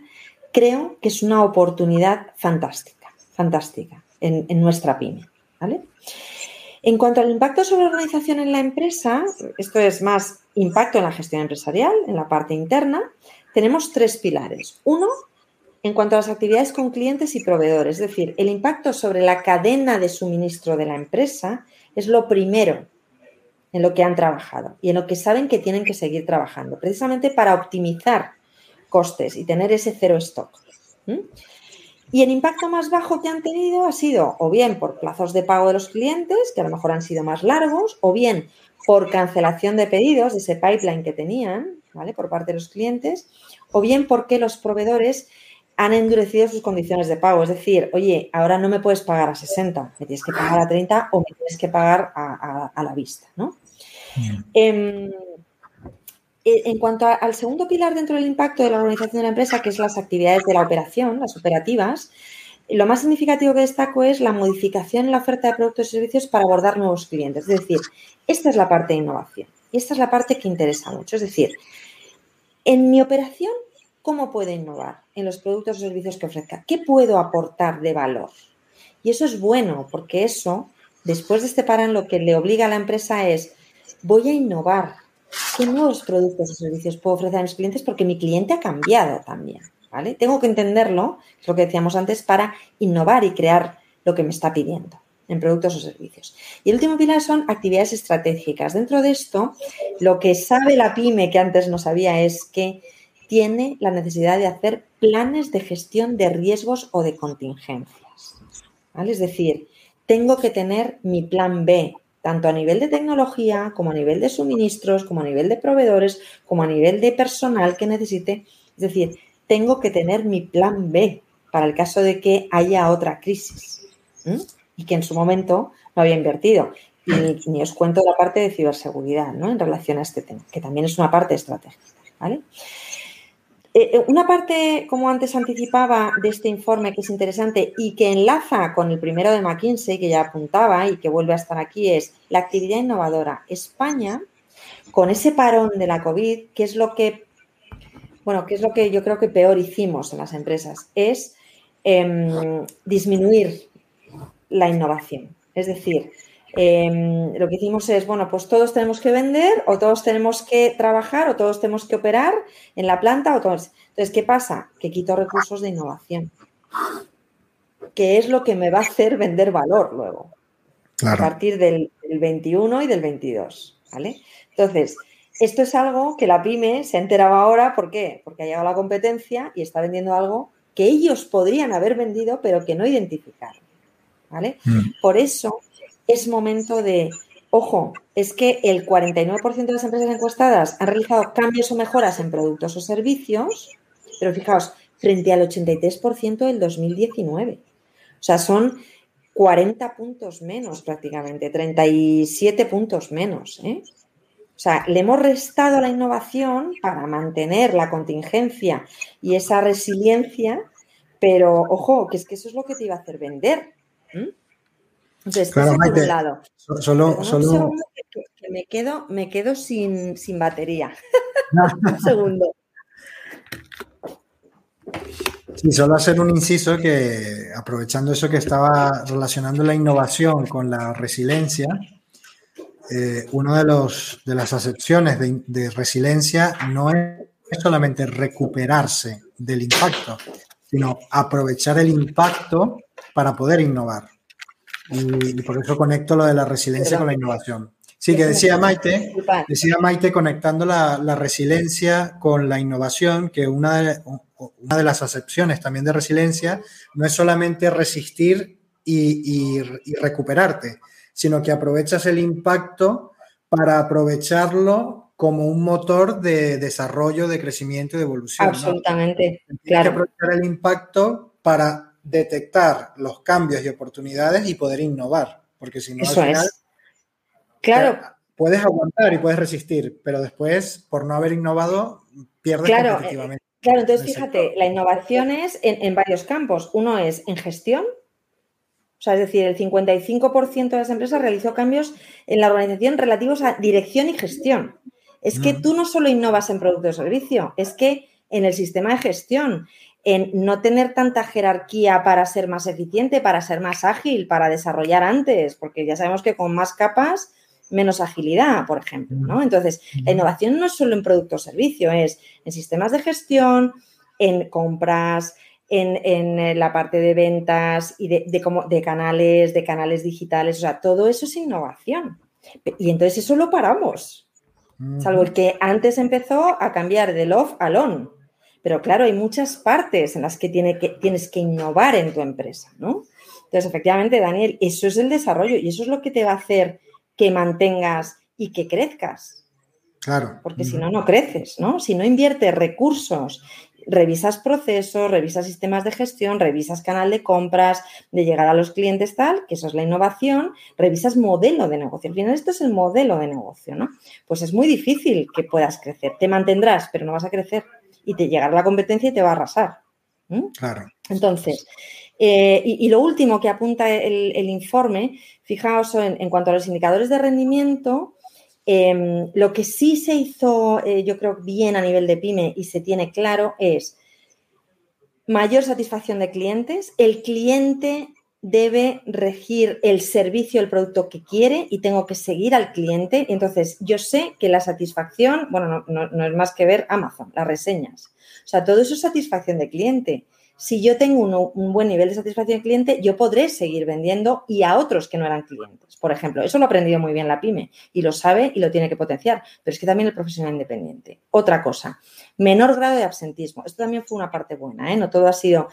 creo que es una oportunidad fantástica, fantástica en, nuestra pyme. ¿vale? En cuanto al impacto sobre la organización en la empresa, esto es más impacto en la gestión empresarial, en la parte interna, tenemos tres pilares. Uno, en cuanto a las actividades con clientes y proveedores, es decir, el impacto sobre la cadena de suministro de la empresa es lo primero en lo que han trabajado y en lo que saben que tienen que seguir trabajando, precisamente para optimizar costes y tener ese cero stock. Y el impacto más bajo que han tenido ha sido o bien por plazos de pago de los clientes, que a lo mejor han sido más largos, o bien por cancelación de pedidos de ese pipeline que tenían, ¿vale? Por parte de los clientes, o bien porque los proveedores han endurecido sus condiciones de pago. Es decir, oye, ahora no me puedes pagar a 60, me tienes que pagar a 30 o me tienes que pagar a, la vista, ¿no? Em, eh, en cuanto al segundo pilar dentro del impacto de la organización de la empresa, que es las actividades de la operación, las operativas, lo más significativo que destaco es la modificación en la oferta de productos y servicios para abordar nuevos clientes. Es decir, esta es la parte de innovación y esta es la parte que interesa mucho. Es decir, en mi operación, ¿cómo puedo innovar en los productos o servicios que ofrezca? ¿Qué puedo aportar de valor? Y eso es bueno porque eso, después de este parán, lo que le obliga a la empresa es, voy a innovar ¿Qué nuevos productos o servicios puedo ofrecer a mis clientes? Porque mi cliente ha cambiado también, ¿vale? Tengo que entenderlo, es lo que decíamos antes, para innovar y crear lo que me está pidiendo en productos o servicios. Y el último pilar son actividades estratégicas. Dentro de esto, lo que sabe la pyme que antes no sabía es que tiene la necesidad de hacer planes de gestión de riesgos o de contingencias. ¿vale? Es decir, tengo que tener mi plan B, tanto a nivel de tecnología, como a nivel de suministros, como a nivel de proveedores, como a nivel de personal que necesite. Es decir, tengo que tener mi plan B para el caso de que haya otra crisis y que en su momento no había invertido. Y ni, os cuento la parte de ciberseguridad ¿no? en relación a este tema, que también es una parte estratégica. ¿vale? Eh, eh, una parte, como antes anticipaba, de este informe que es interesante y que enlaza con el primero de McKinsey, que ya apuntaba y que vuelve a estar aquí, es la actividad innovadora. España, con ese parón de la COVID, que es lo que, bueno, que es lo que yo creo que peor hicimos en las empresas, es em, disminuir la innovación. Es decir, Em, lo que hicimos es, bueno, pues todos tenemos que vender o todos tenemos que trabajar o todos tenemos que operar en la planta o todos. Entonces, ¿qué pasa? Que quito recursos de innovación, que es lo que me va a hacer vender valor luego, a partir del, 21 y del 22, ¿vale? Entonces, esto es algo que la pyme se ha enterado ahora, ¿por qué? Porque ha llegado la competencia y está vendiendo algo que ellos podrían haber vendido, pero que no identificaron, ¿vale? Mm. Por eso es momento de, ojo, es que el 49% de las empresas encuestadas han realizado cambios o mejoras en productos o servicios, pero fijaos, frente al 83% del 2019. O sea, son 40 puntos menos prácticamente, 37 puntos menos. ¿eh? O sea, le hemos restado la innovación para mantener la contingencia y esa resiliencia, pero ojo, que es que eso es lo que te iba a hacer vender. Entonces, claro, por un lado. Solo, solo... Que, me quedo, me quedo sin, sin batería. un segundo. Sí, solo hacer un inciso que, aprovechando eso que estaba relacionando la innovación con la resiliencia, eh, una de, los, de las acepciones de, de resiliencia no es solamente recuperarse del impacto, sino aprovechar el impacto para poder innovar. Y, por eso conecto lo de la resiliencia con la innovación. Sí, que decía Maite, decía Maite conectando la, resiliencia con la innovación, que una de, una de, las acepciones también de resiliencia no es solamente resistir y, recuperarte, sino que aprovechas el impacto para aprovecharlo como un motor de desarrollo, de crecimiento y de evolución. Absolutamente, claro. aprovechar el impacto para detectar los cambios y oportunidades y poder innovar, porque si no, al final, Claro. Puedes aguantar y puedes resistir, pero después, por no haber innovado, pierdes claro, competitivamente. Eh, claro, entonces fíjate, la innovación es en, varios campos. Uno es en gestión, o sea, es decir, el 55% de las empresas realizó cambios en la organización relativos a dirección y gestión. Es que mm. tú no solo innovas en producto o servicio, es que en el sistema de gestión, en no tener tanta jerarquía para ser más eficiente, para ser más ágil, para desarrollar antes, porque ya sabemos que con más capas menos agilidad, por ejemplo, ¿no? Entonces, la innovación no es solo en producto o servicio, es en sistemas de gestión, en compras, en, la parte de ventas y de, de canales, de canales digitales, o sea, todo eso es innovación. Y entonces eso lo paramos, salvo el que antes empezó a cambiar del off al on. Pero claro, hay muchas partes en las que, tiene que tienes que innovar en tu empresa, ¿no? Entonces, efectivamente, Daniel, eso es el desarrollo y eso es lo que te va a hacer que mantengas y que crezcas. Claro. Porque si no, no creces, ¿no? Si no inviertes recursos, revisas procesos, revisas sistemas de gestión, revisas canal de compras, de llegar a los clientes tal, que eso es la innovación, revisas modelo de negocio. Al final esto es el modelo de negocio, ¿no? Pues es muy difícil que puedas crecer. Te mantendrás, pero no vas a crecer. Y te llegará la competencia y te va a arrasar. Claro. Entonces, eh, y, lo último que apunta el, informe, fijaos en, cuanto a los indicadores de rendimiento, em, lo que sí se hizo, eh, yo creo, bien a nivel de pyme y se tiene claro es mayor satisfacción de clientes. El cliente debe regir el servicio, el producto que quiere y tengo que seguir al cliente. Entonces, yo sé que la satisfacción, bueno, no es más que ver Amazon, las reseñas. O sea, todo eso es satisfacción de cliente si yo tengo un, buen nivel de satisfacción del cliente, yo podré seguir vendiendo y a otros que no eran clientes. Por ejemplo, eso lo ha aprendido muy bien la pyme y lo sabe y lo tiene que potenciar, pero es que también el profesional independiente. Otra cosa, menor grado de absentismo. Esto también fue una parte buena, ¿eh? no todo ha sido...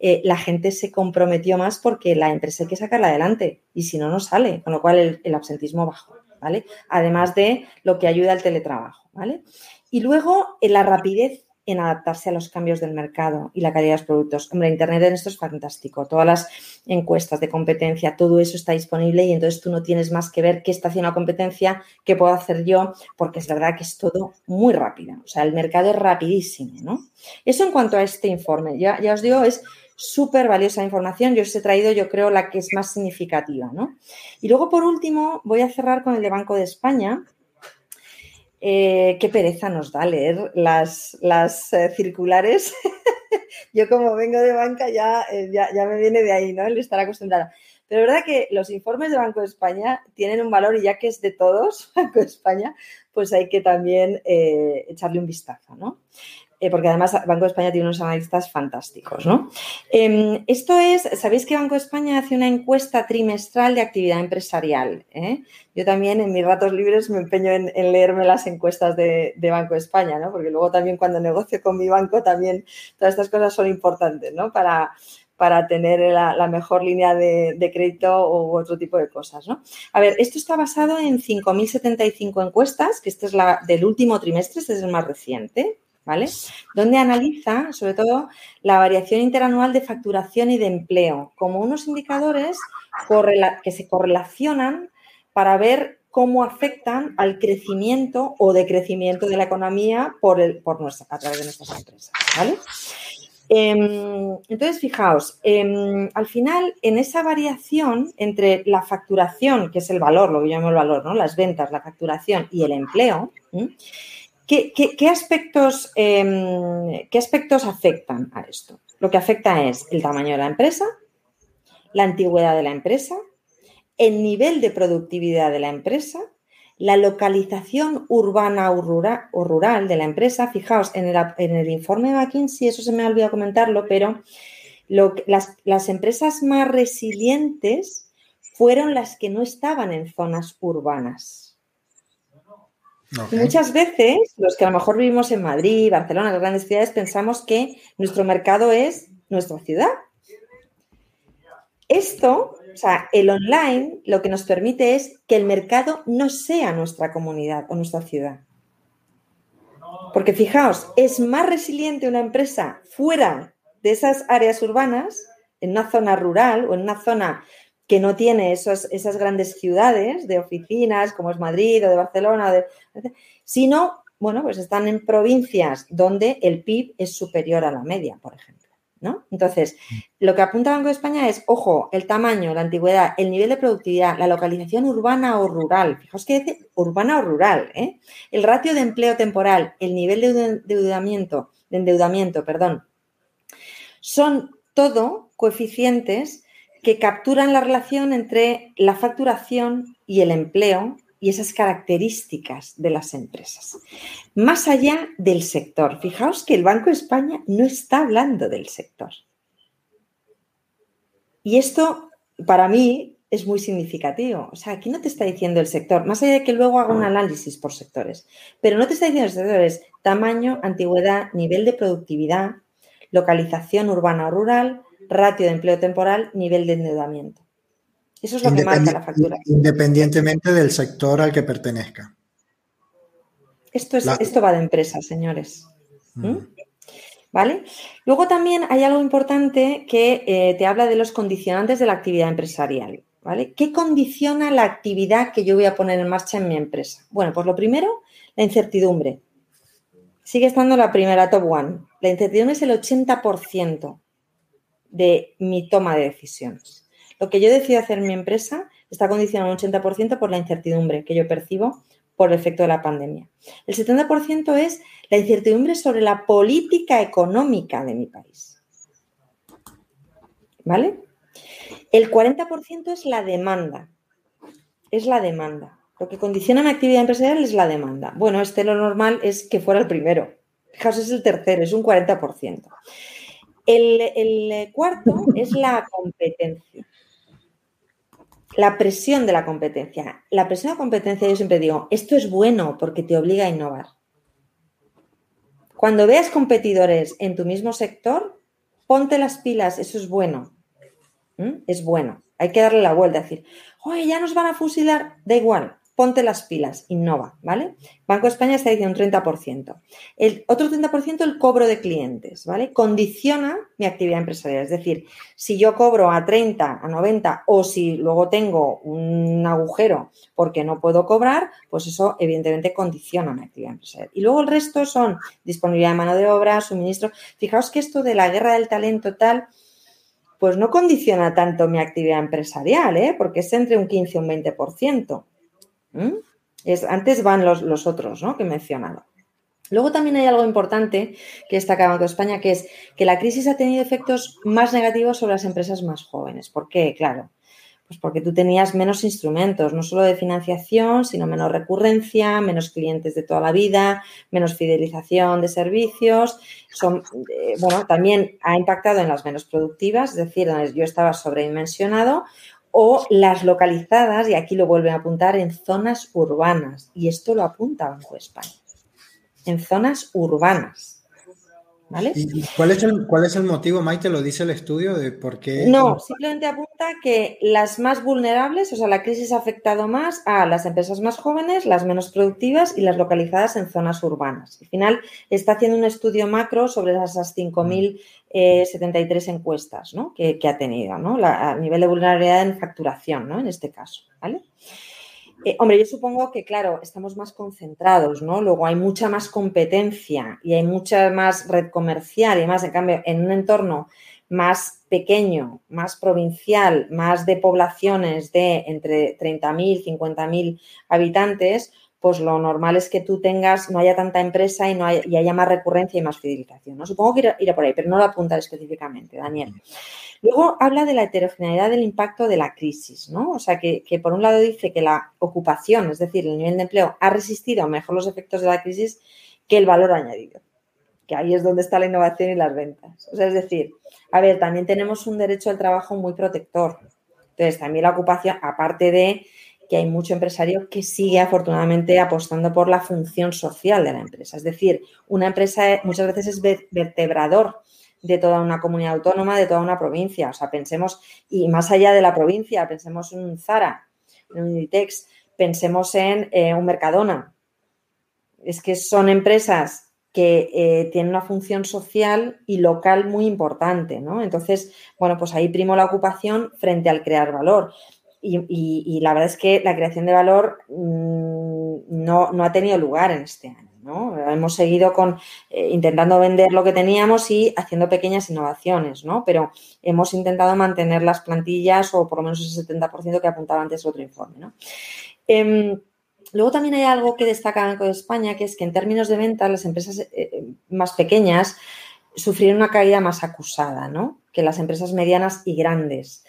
Eh, la gente se comprometió más porque la empresa hay que sacarla adelante y si no, no sale, con lo cual el, el absentismo bajó, ¿vale? Además de lo que ayuda al teletrabajo, ¿vale? Y luego, en la rapidez en adaptarse a los cambios del mercado y la calidad de los productos. Hombre, Internet en esto es fantástico. Todas las encuestas de competencia, todo eso está disponible y entonces tú no tienes más que ver qué está haciendo la competencia, qué puedo hacer yo, porque es verdad que es todo muy rápido. O sea, el mercado es rapidísimo, ¿no? Eso en cuanto a este informe. Ya, ya os digo, es súper valiosa información. Yo os he traído, yo creo, la que es más significativa, ¿no? Y luego, por último, voy a cerrar con el de Banco de España, eh, qué pereza nos da leer las, eh, circulares. Yo como vengo de banca ya, eh, ya, ya, me viene de ahí, ¿no? El estar acostumbrada. Pero es verdad que los informes de Banco de España tienen un valor y ya que es de todos, Banco de España, pues hay que también echarle un vistazo, ¿no? Eh, porque además Banco de España tiene unos analistas fantásticos, ¿no? Em, esto es, ¿sabéis que Banco de España hace una encuesta trimestral de actividad empresarial? Eh? Yo también en mis ratos libres me empeño en, leerme las encuestas de, Banco de España, ¿no? Porque luego también cuando negocio con mi banco también todas estas cosas son importantes, ¿no? Para, para tener la, mejor línea de, crédito u otro tipo de cosas. ¿no? A ver, esto está basado en 5.075 encuestas, que esta es la del último trimestre, este es el más reciente, ¿vale? Donde analiza, sobre todo, la variación interanual de facturación y de empleo, como unos indicadores que se correlacionan para ver cómo afectan al crecimiento o decrecimiento de la economía por, el, por nuestra, a través de nuestras empresas, ¿vale? Em, entonces, fijaos, em, al final, en esa variación entre la facturación, que es el valor, lo que yo llamo el valor, ¿no? Las ventas, la facturación y el empleo, ¿qué, aspectos, em, ¿qué aspectos afectan a esto? Lo que afecta es el tamaño de la empresa, la antigüedad de la empresa, el nivel de productividad de la empresa, la localización urbana o rural, de la empresa. Fijaos, en el, informe de McKinsey, eso se me ha olvidado comentarlo, pero las, empresas más resilientes fueron las que no estaban en zonas urbanas. Muchas veces, los que a lo mejor vivimos en Madrid, Barcelona, las grandes ciudades, pensamos que nuestro mercado es nuestra ciudad. Esto o sea, el online lo que nos permite es que el mercado no sea nuestra comunidad o nuestra ciudad. Porque fijaos, es más resiliente una empresa fuera de esas áreas urbanas, en una zona rural o en una zona que no tiene esas grandes ciudades de oficinas como es Madrid o de Barcelona, de, sino, bueno, pues están en provincias donde el PIB es superior a la media, por ejemplo. Entonces, lo que apunta Banco de España es, ojo, el tamaño, la antigüedad, el nivel de productividad, la localización urbana o rural. Fijaos que dice urbana o rural, ¿eh? El ratio de empleo temporal, el nivel de endeudamiento, de endeudamiento, perdón. Son todo coeficientes que capturan la relación entre la facturación y el empleo y esas características de las empresas. Más allá del sector, fijaos que el Banco de España no está hablando del sector. Y esto, para mí, es muy significativo. O sea, aquí no te está diciendo el sector, más allá de que luego haga un análisis por sectores, pero no te está diciendo el sector, es tamaño, antigüedad, nivel de productividad, localización urbana o rural, ratio de empleo temporal, nivel de endeudamiento. Eso es lo que marca la factura. Independientemente del sector al que pertenezca. Esto, es, esto va de empresa, señores. Mm. ¿Mm? ¿Vale? Luego también hay algo importante que eh, te habla de los condicionantes de la actividad empresarial. ¿Vale? ¿Qué condiciona la actividad que yo voy a poner en marcha en mi empresa? Bueno, pues lo primero, la incertidumbre. Sigue estando la primera top one. La incertidumbre es el 80% de mi toma de decisiones. Lo que yo decido hacer en mi empresa está condicionado un 80% por la incertidumbre que yo percibo por el efecto de la pandemia. El 70% es la incertidumbre sobre la política económica de mi país. ¿Vale? El 40% es la demanda. Es la demanda. Lo que condiciona mi actividad empresarial es la demanda. Bueno, este lo normal es que fuera el primero. Fijaos, es el tercero, es un 40%. El, el cuarto es la competencia la presión de la competencia. La presión de la competencia, yo siempre digo, esto es bueno porque te obliga a innovar. Cuando veas competidores en tu mismo sector, ponte las pilas, eso es bueno. ¿Mm? Es bueno. Hay que darle la vuelta, decir, oye, ya nos van a fusilar, da igual ponte las pilas, innova, ¿vale? Banco de España está diciendo un 30%. El otro 30% el cobro de clientes, ¿vale? Condiciona mi actividad empresarial. Es decir, si yo cobro a 30, a 90 o si luego tengo un agujero porque no puedo cobrar, pues eso evidentemente condiciona mi actividad empresarial. Y luego el resto son disponibilidad de mano de obra, suministro. Fijaos que esto de la guerra del talento tal pues no condiciona tanto mi actividad empresarial, ¿eh? porque es entre un 15 y un 20%. ¿Mm? Es, antes van los, otros ¿no? que he mencionado. Luego también hay algo importante que está acabando España, que es que la crisis ha tenido efectos más negativos sobre las empresas más jóvenes. ¿Por qué? Claro, pues porque tú tenías menos instrumentos, no solo de financiación, sino menos recurrencia, menos clientes de toda la vida, menos fidelización de servicios. Son, eh, bueno, también ha impactado en las menos productivas, es decir, donde yo estaba sobredimensionado o las localizadas, y aquí lo vuelven a apuntar, en zonas urbanas. Y esto lo apunta Banco de España. En zonas urbanas. ¿Vale? ¿Y cuál es, el, cuál es el motivo, Maite? ¿Lo dice el estudio de por qué? No, simplemente apunta que las más vulnerables, o sea, la crisis ha afectado más a las empresas más jóvenes, las menos productivas y las localizadas en zonas urbanas. Al final está haciendo un estudio macro sobre esas 5.073 eh, encuestas ¿no? que, ha tenido, ¿no? a nivel de vulnerabilidad en facturación, ¿no? En este caso, ¿vale? Eh, hombre, yo supongo que, claro, estamos más concentrados, ¿no? Luego hay mucha más competencia y hay mucha más red comercial y más, en cambio, en un entorno más pequeño, más provincial, más de poblaciones de entre 30.000, 50.000 habitantes, pues lo normal es que tú tengas, no haya tanta empresa y, no haya, más recurrencia y más fidelización. ¿no? Supongo que irá, por ahí, pero no lo apunta específicamente, Daniel. Luego habla de la heterogeneidad del impacto de la crisis, ¿no? O sea, que, por un lado dice que la ocupación, es decir, el nivel de empleo, ha resistido mejor los efectos de la crisis que el valor añadido, que ahí es donde está la innovación y las ventas. O sea, es decir, a ver, también tenemos un derecho al trabajo muy protector. Entonces, también la ocupación, aparte de que hay mucho empresario que sigue afortunadamente apostando por la función social de la empresa. Es decir, una empresa muchas veces es vertebrador de toda una comunidad autónoma, de toda una provincia. O sea, pensemos, y más allá de la provincia, pensemos en un Zara, en un Inditex, pensemos en eh, un Mercadona. Es que son empresas que eh, tienen una función social y local muy importante, ¿no? Entonces, bueno, pues ahí primo la ocupación frente al crear valor. Y, la verdad es que la creación de valor mm, no, no, ha tenido lugar en este año. ¿no? Hemos seguido con, eh, intentando vender lo que teníamos y haciendo pequeñas innovaciones, ¿no? pero hemos intentado mantener las plantillas o por lo menos ese 70% que apuntaba antes otro informe. ¿no? Em, luego también hay algo que destaca Banco de España, que es que en términos de venta las empresas eh, más pequeñas sufrieron una caída más acusada ¿no? que las empresas medianas y grandes.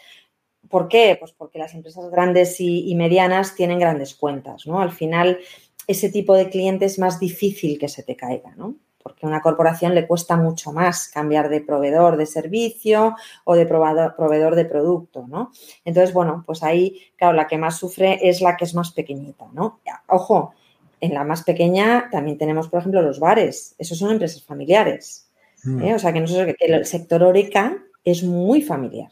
¿Por qué? Pues porque las empresas grandes y, medianas tienen grandes cuentas, ¿no? Al final, ese tipo de cliente es más difícil que se te caiga, ¿no? Porque a una corporación le cuesta mucho más cambiar de proveedor de servicio o de proveedor, de producto, ¿no? Entonces, bueno, pues ahí, claro, la que más sufre es la que es más pequeñita, ¿no? Ojo, en la más pequeña también tenemos, por ejemplo, los bares. Esos son empresas familiares. Mm. ¿eh? O sea, que, no sé, que el sector Oreca es muy familiar.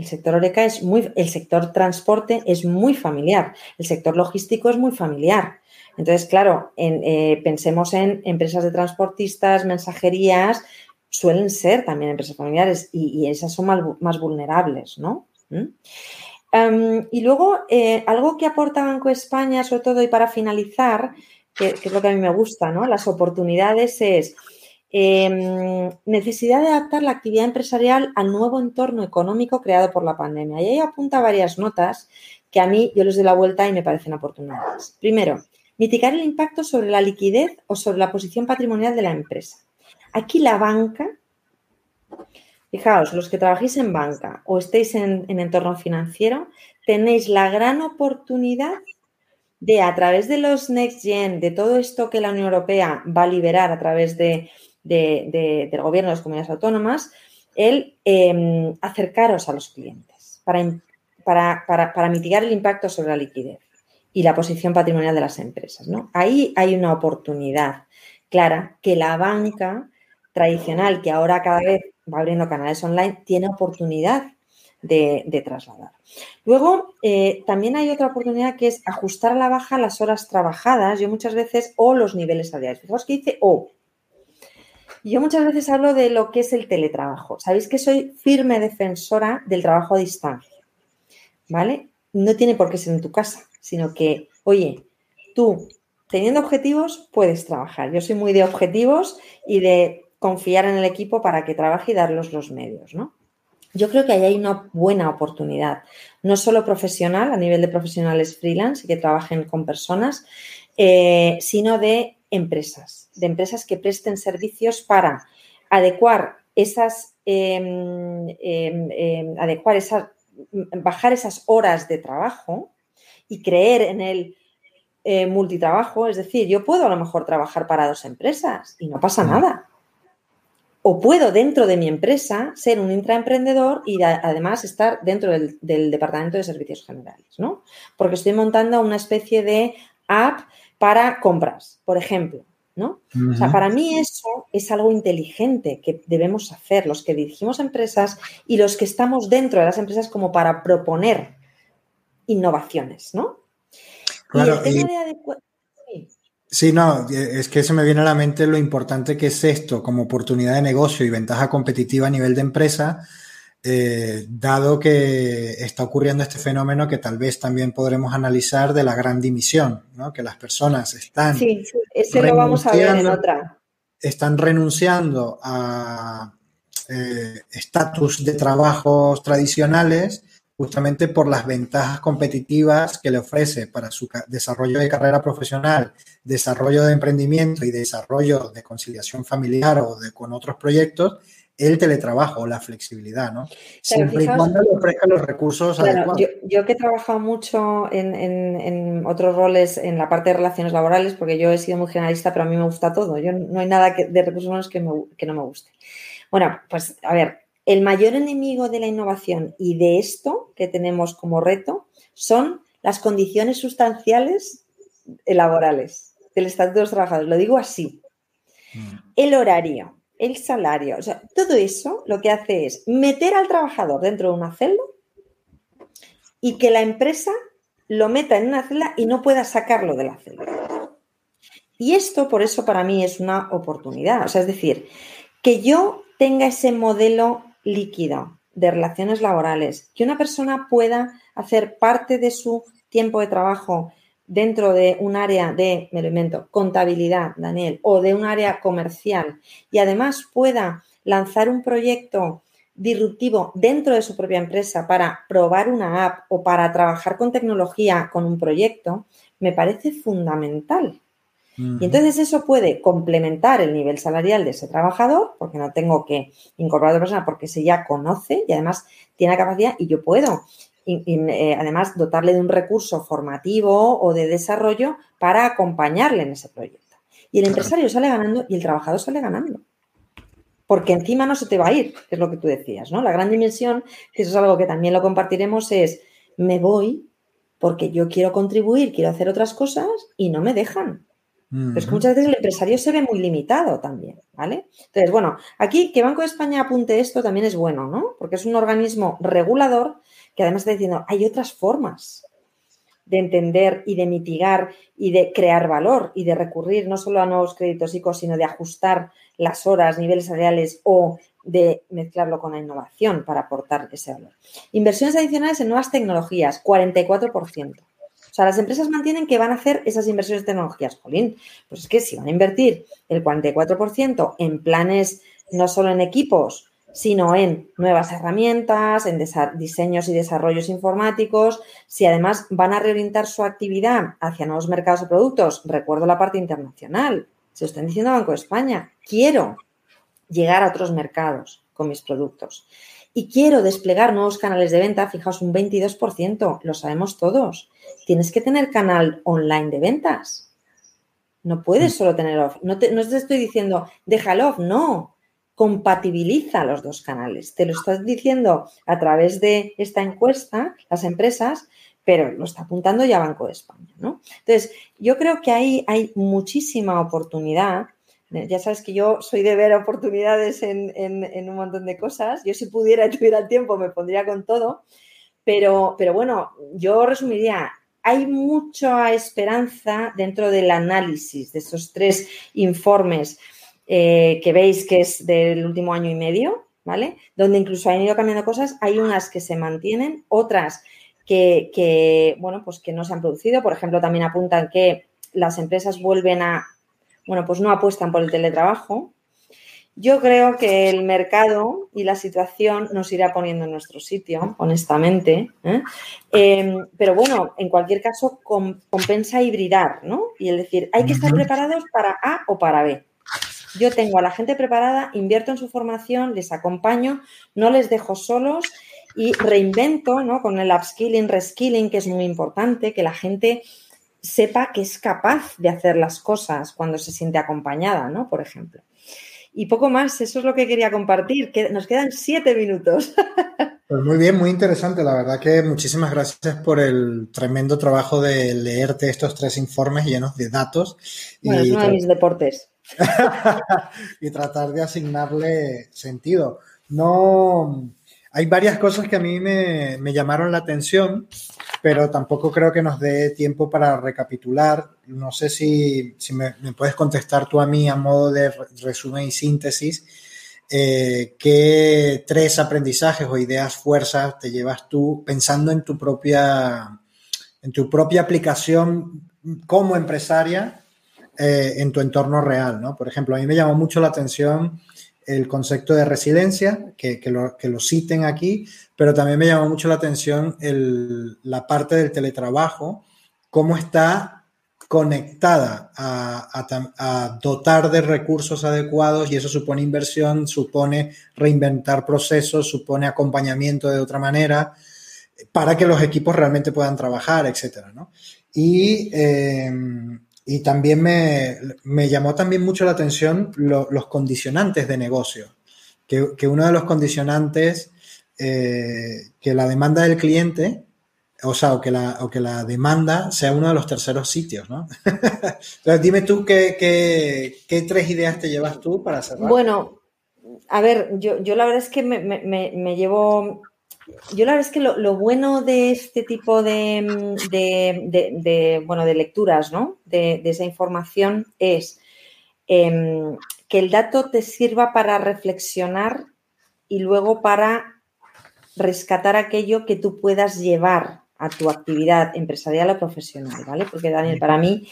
El sector Oreca es muy, el sector transporte es muy familiar, el sector logístico es muy familiar. Entonces, claro, eh, pensemos en empresas de transportistas, mensajerías, suelen ser también empresas familiares y, esas son más, vulnerables, ¿no? ¿Mm? Em, y luego, eh, algo que aporta Banco España, sobre todo, y para finalizar, que, que, es lo que a mí me gusta, ¿no? Las oportunidades es Em, necesidad de adaptar la actividad empresarial al nuevo entorno económico creado por la pandemia. Y ahí apunta varias notas que a mí yo les doy la vuelta y me parecen oportunas. Primero, mitigar el impacto sobre la liquidez o sobre la posición patrimonial de la empresa. Aquí la banca, fijaos, los que trabajéis en banca o estéis en, en entorno financiero, tenéis la gran oportunidad de, a través de los Next Gen, de todo esto que la Unión Europea va a liberar a través de del gobierno de las comunidades autónomas, el em, acercaros a los clientes para, para, mitigar el impacto sobre la liquidez y la posición patrimonial de las empresas. ¿no? Ahí hay una oportunidad clara que la banca tradicional, que ahora cada vez va abriendo canales online, tiene oportunidad de, trasladar. Luego, eh, también hay otra oportunidad que es ajustar a la baja las horas trabajadas, yo muchas veces, o los niveles salariales. Fijaos que dice o. Yo muchas veces hablo de lo que es el teletrabajo. Sabéis que soy firme defensora del trabajo a distancia, ¿vale? No tiene por qué ser en tu casa, sino que, oye, tú teniendo objetivos puedes trabajar. Yo soy muy de objetivos y de confiar en el equipo para que trabaje y darlos los medios, ¿no? Yo creo que ahí hay una buena oportunidad, no solo profesional, a nivel de profesionales freelance y que trabajen con personas, eh, sino de empresas, de empresas que presten servicios para adecuar esas, em, em, em, adecuar esas, bajar esas horas de trabajo y creer en el eh, multitrabajo. Es decir, yo puedo a lo mejor trabajar para dos empresas y no pasa nada. O puedo dentro de mi empresa ser un intraemprendedor y además estar dentro del, del, Departamento de Servicios Generales, ¿no? Porque estoy montando una especie de app para compras, por ejemplo. ¿no? O sea, para mí eso es algo inteligente que debemos hacer los que dirigimos empresas y los que estamos dentro de las empresas como para proponer innovaciones, ¿no? Claro, sí. no, es que se me viene a la mente lo importante que es esto como oportunidad de negocio y ventaja competitiva a nivel de empresa, eh, dado que está ocurriendo este fenómeno que tal vez también podremos analizar de la gran dimisión, ¿no? que las personas están... Sí, ese lo vamos a ver en otra. Están renunciando a eh, estatus de trabajos tradicionales justamente por las ventajas competitivas que le ofrece para su desarrollo de carrera profesional, desarrollo de emprendimiento y desarrollo de conciliación familiar o de, con otros proyectos, el teletrabajo, la flexibilidad, ¿no? Siempre y cuando le ofrezca los recursos adecuados. Yo, que he trabajado mucho en, otros roles en la parte de relaciones laborales, porque yo he sido muy generalista, pero a mí me gusta todo. Yo no hay nada de recursos humanos que, que no me guste. Bueno, pues a ver, el mayor enemigo de la innovación y de esto que tenemos como reto son las condiciones sustanciales laborales del estatuto de los trabajadores. Lo digo así. Mm. El horario, el salario, o sea, todo eso lo que hace es meter al trabajador dentro de una celda y que la empresa lo meta en una celda y no pueda sacarlo de la celda. Y esto, por eso, para mí es una oportunidad. O sea, es decir, que yo tenga ese modelo líquido de relaciones laborales, que una persona pueda hacer parte de su tiempo de trabajo dentro de un área de, me lo invento, contabilidad, Daniel, o de un área comercial y además pueda lanzar un proyecto disruptivo dentro de su propia empresa para probar una app o para trabajar con tecnología con un proyecto, me parece fundamental. Y entonces eso puede complementar el nivel salarial de ese trabajador, porque no tengo que incorporar a otra persona porque se ya conoce y además tiene capacidad y yo puedo y, eh, además dotarle de un recurso formativo o de desarrollo para acompañarle en ese proyecto. Y el empresario sale ganando y el trabajador sale ganando. Porque encima no se te va a ir, es lo que tú decías, ¿no? La gran dimensión, que eso es algo que también lo compartiremos, es me voy porque yo quiero contribuir, quiero hacer otras cosas y no me dejan. Pero es que muchas veces el empresario se ve muy limitado también, ¿vale? Entonces, bueno, aquí que Banco de España apunte esto también es bueno, ¿no? Porque es un organismo regulador que además está diciendo, hay otras formas de entender y de mitigar y de crear valor y de recurrir no solo a nuevos créditos ICO, sino de ajustar las horas, niveles salariales o de mezclarlo con la innovación para aportar ese valor. Inversiones adicionales en nuevas tecnologías, 44%. O sea, las empresas mantienen que van a hacer esas inversiones de tecnologías. Jolín, pues es que si van a invertir el 44% en planes, no solo en equipos, sino en nuevas herramientas, en diseños y desarrollos informáticos, si además van a reorientar su actividad hacia nuevos mercados o productos, recuerdo la parte internacional, se lo están diciendo Banco de España, quiero llegar a otros mercados con mis productos. Y quiero desplegar nuevos canales de venta, fijaos, un 22%, lo sabemos todos. Tienes que tener canal online de ventas. No puedes mm. solo tener off. No te, no te estoy diciendo, déjalo off, no compatibiliza los dos canales. Te lo estás diciendo a través de esta encuesta, las empresas, pero lo está apuntando ya Banco de España, ¿no? Entonces, yo creo que ahí hay muchísima oportunidad. Ya sabes que yo soy de ver oportunidades en, un montón de cosas. Yo si pudiera y tuviera tiempo me pondría con todo. Pero, pero bueno, yo resumiría, hay mucha esperanza dentro del análisis de esos tres informes eh, que veis que es del último año y medio, ¿vale? Donde incluso han ido cambiando cosas, hay unas que se mantienen, otras que, bueno, pues que no se han producido. Por ejemplo, también apuntan que las empresas vuelven a, bueno, pues no apuestan por el teletrabajo. Yo creo que el mercado y la situación nos irá poniendo en nuestro sitio, honestamente. ¿eh? Em, pero bueno, en cualquier caso, compensa hibridar, ¿no? Y el decir, hay que estar preparados para A o para B. Yo tengo a la gente preparada, invierto en su formación, les acompaño, no les dejo solos y reinvento, ¿no? Con el upskilling, reskilling, que es muy importante, que la gente sepa que es capaz de hacer las cosas cuando se siente acompañada, ¿no? Por ejemplo. Y poco más, eso es lo que quería compartir. Que nos quedan siete minutos. Pues muy bien, muy interesante. La verdad que muchísimas gracias por el tremendo trabajo de leerte estos tres informes llenos de datos. Bueno, es uno de mis deportes. y tratar de asignarle sentido. No, hay varias cosas que a mí me, llamaron la atención, pero tampoco creo que nos dé tiempo para recapitular. No sé si, me, puedes contestar tú a mí a modo de resumen y síntesis. Eh, ¿Qué tres aprendizajes o ideas fuerzas te llevas tú pensando en tu propia, en tu propia aplicación como empresaria eh, en tu entorno real, ¿no? Por ejemplo, a mí me llamó mucho la atención el concepto de residencia, que, lo, que, lo, citen aquí, pero también me llamó mucho la atención la parte del teletrabajo, cómo está conectada a, dotar de recursos adecuados y eso supone inversión, supone reinventar procesos, supone acompañamiento de otra manera para que los equipos realmente puedan trabajar, etcétera, Y, eh, y también me, llamó también mucho la atención los condicionantes de negocio, que, uno de los condicionantes, eh, que la demanda del cliente o sea, o que, la, o que la demanda sea uno de los terceros sitios, ¿no? Entonces, dime tú qué, qué, tres ideas te llevas tú para cerrar. Bueno, a ver, yo, yo la verdad es que me, me, llevo. Yo la verdad es que lo, bueno de este tipo de, de, bueno, de lecturas, ¿no? De, esa información es em, que el dato te sirva para reflexionar y luego para rescatar aquello que tú puedas llevar a tu actividad empresarial o profesional, ¿vale? Porque, Daniel, para mí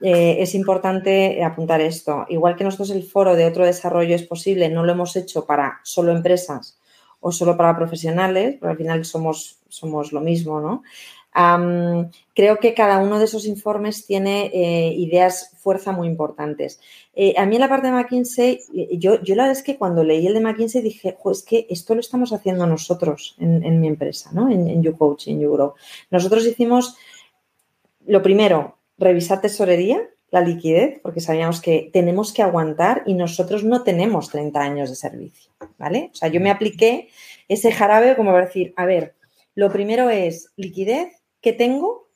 eh, es importante apuntar esto. Igual que nosotros el foro de otro desarrollo es posible, no lo hemos hecho para solo empresas o solo para profesionales, pero al final somos, somos lo mismo, ¿no? creo que cada uno de esos informes tiene eh, ideas fuerza muy importantes. Eh, a mí en la parte de McKinsey, eh, yo, yo la verdad es que cuando leí el de McKinsey dije, pues que esto lo estamos haciendo nosotros en, mi empresa, ¿no? En, en YouCoach, en YouGrow. Nosotros hicimos, lo primero, revisar tesorería, la liquidez, porque sabíamos que tenemos que aguantar y nosotros no tenemos 30 años de servicio, ¿vale? O sea, yo me apliqué ese jarabe como para decir, a ver, lo primero es liquidez, ¿qué tengo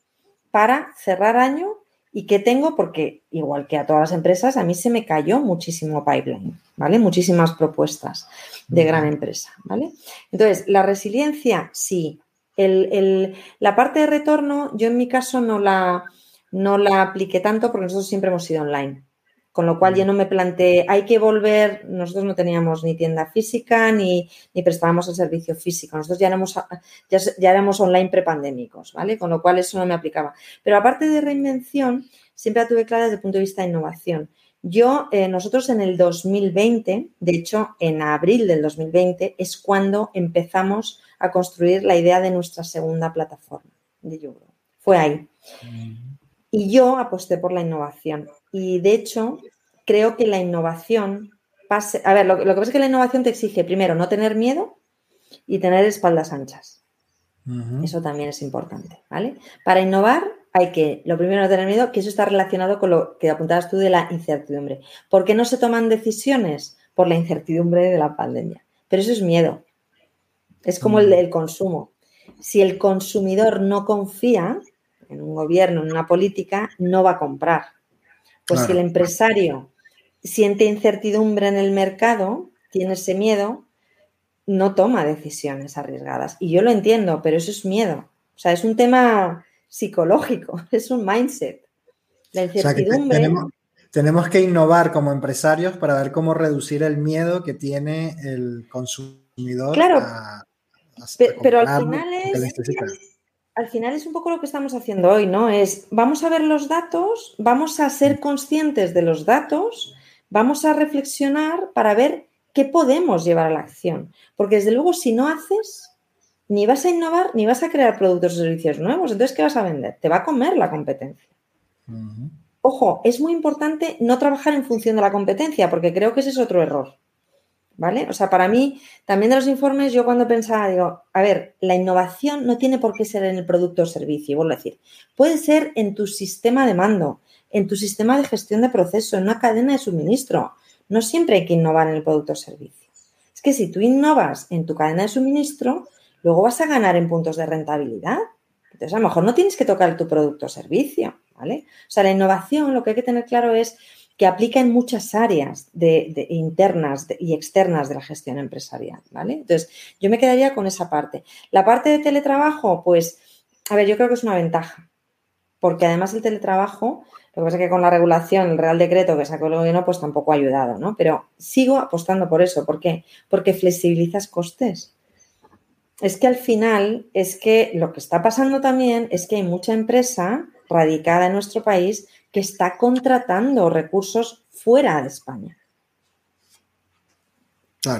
para cerrar año y qué tengo? Porque igual que a todas las empresas, a mí se me cayó muchísimo pipeline, ¿vale? Muchísimas propuestas de gran empresa, ¿vale? Entonces, la resiliencia, sí. la parte de retorno, yo en mi caso no la, no la apliqué tanto porque nosotros siempre hemos sido online. Con lo cual yo no me planteé, hay que volver, nosotros no teníamos ni tienda física ni, ni prestábamos el servicio físico, nosotros ya éramos, ya, ya éramos online prepandémicos, ¿vale? Con lo cual eso no me aplicaba. Pero aparte de reinvención, siempre la tuve clara desde el punto de vista de innovación. Yo, eh, nosotros en el 2020, de hecho en abril del 2020, es cuando empezamos a construir la idea de nuestra segunda plataforma de Youro. Fue ahí. Y yo aposté por la innovación. Y de hecho, creo que la innovación pase. A ver, lo, que pasa es que la innovación te exige, primero, no tener miedo y tener espaldas anchas. Eso también es importante, ¿vale? Para innovar hay que, lo primero, no tener miedo, que eso está relacionado con lo que apuntabas tú de la incertidumbre. ¿Por qué no se toman decisiones? Por la incertidumbre de la pandemia. Pero eso es miedo. Es como el del consumo. Si el consumidor no confía en un gobierno, en una política, no va a comprar. Pues si el empresario siente incertidumbre en el mercado, tiene ese miedo, no toma decisiones arriesgadas. Y yo lo entiendo, pero eso es miedo. O sea, es un tema psicológico, es un mindset. La incertidumbre. tenemos, que innovar como empresarios para ver cómo reducir el miedo que tiene el consumidor. Claro, pero al final es al final es un poco lo que estamos haciendo hoy, ¿no? Es vamos a ver los datos, vamos a ser conscientes de los datos, vamos a reflexionar para ver qué podemos llevar a la acción. Porque desde luego, si no haces, ni vas a innovar, ni vas a crear productos o servicios nuevos. Entonces, ¿qué vas a vender? Te va a comer la competencia. Ojo, es muy importante no trabajar en función de la competencia, porque creo que ese es otro error. ¿Vale? O sea, para mí, también de los informes, yo cuando pensaba, digo, a ver, la innovación no tiene por qué ser en el producto o servicio, vuelvo a decir, puede ser en tu sistema de mando, en tu sistema de gestión de proceso, en una cadena de suministro. No siempre hay que innovar en el producto o servicio. Es que si tú innovas en tu cadena de suministro, luego vas a ganar en puntos de rentabilidad. Entonces, a lo mejor no tienes que tocar tu producto o servicio, ¿vale? O sea, la innovación, lo que hay que tener claro es que aplica en muchas áreas de, internas y externas de la gestión empresarial, ¿vale? Entonces, yo me quedaría con esa parte. La parte de teletrabajo, pues, a ver, yo creo que es una ventaja, porque además el teletrabajo, lo que pasa es que con la regulación, el Real Decreto que sacó el gobierno, pues tampoco ha ayudado, ¿no? Pero sigo apostando por eso. ¿Por qué? Porque flexibilizas costes. Es que al final, es que lo que está pasando también es que hay mucha empresa radicada en nuestro país que está contratando recursos fuera de España.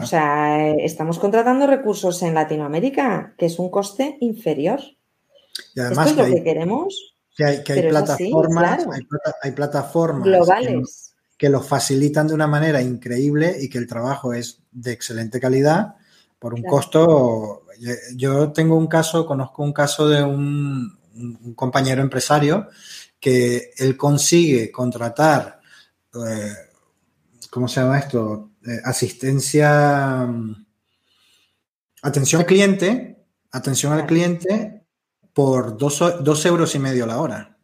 O sea, estamos contratando recursos en Latinoamérica, que es un coste inferior. Y además Esto es lo que queremos. Que hay, plataformas, hay, plataformas globales que, lo facilitan de una manera increíble y que el trabajo es de excelente calidad por un costo. Yo tengo un caso, conozco un caso de un, compañero empresario que él consigue contratar, eh, ¿cómo se llama esto? Eh, asistencia, atención al cliente, atención al cliente por dos, euros y medio la hora.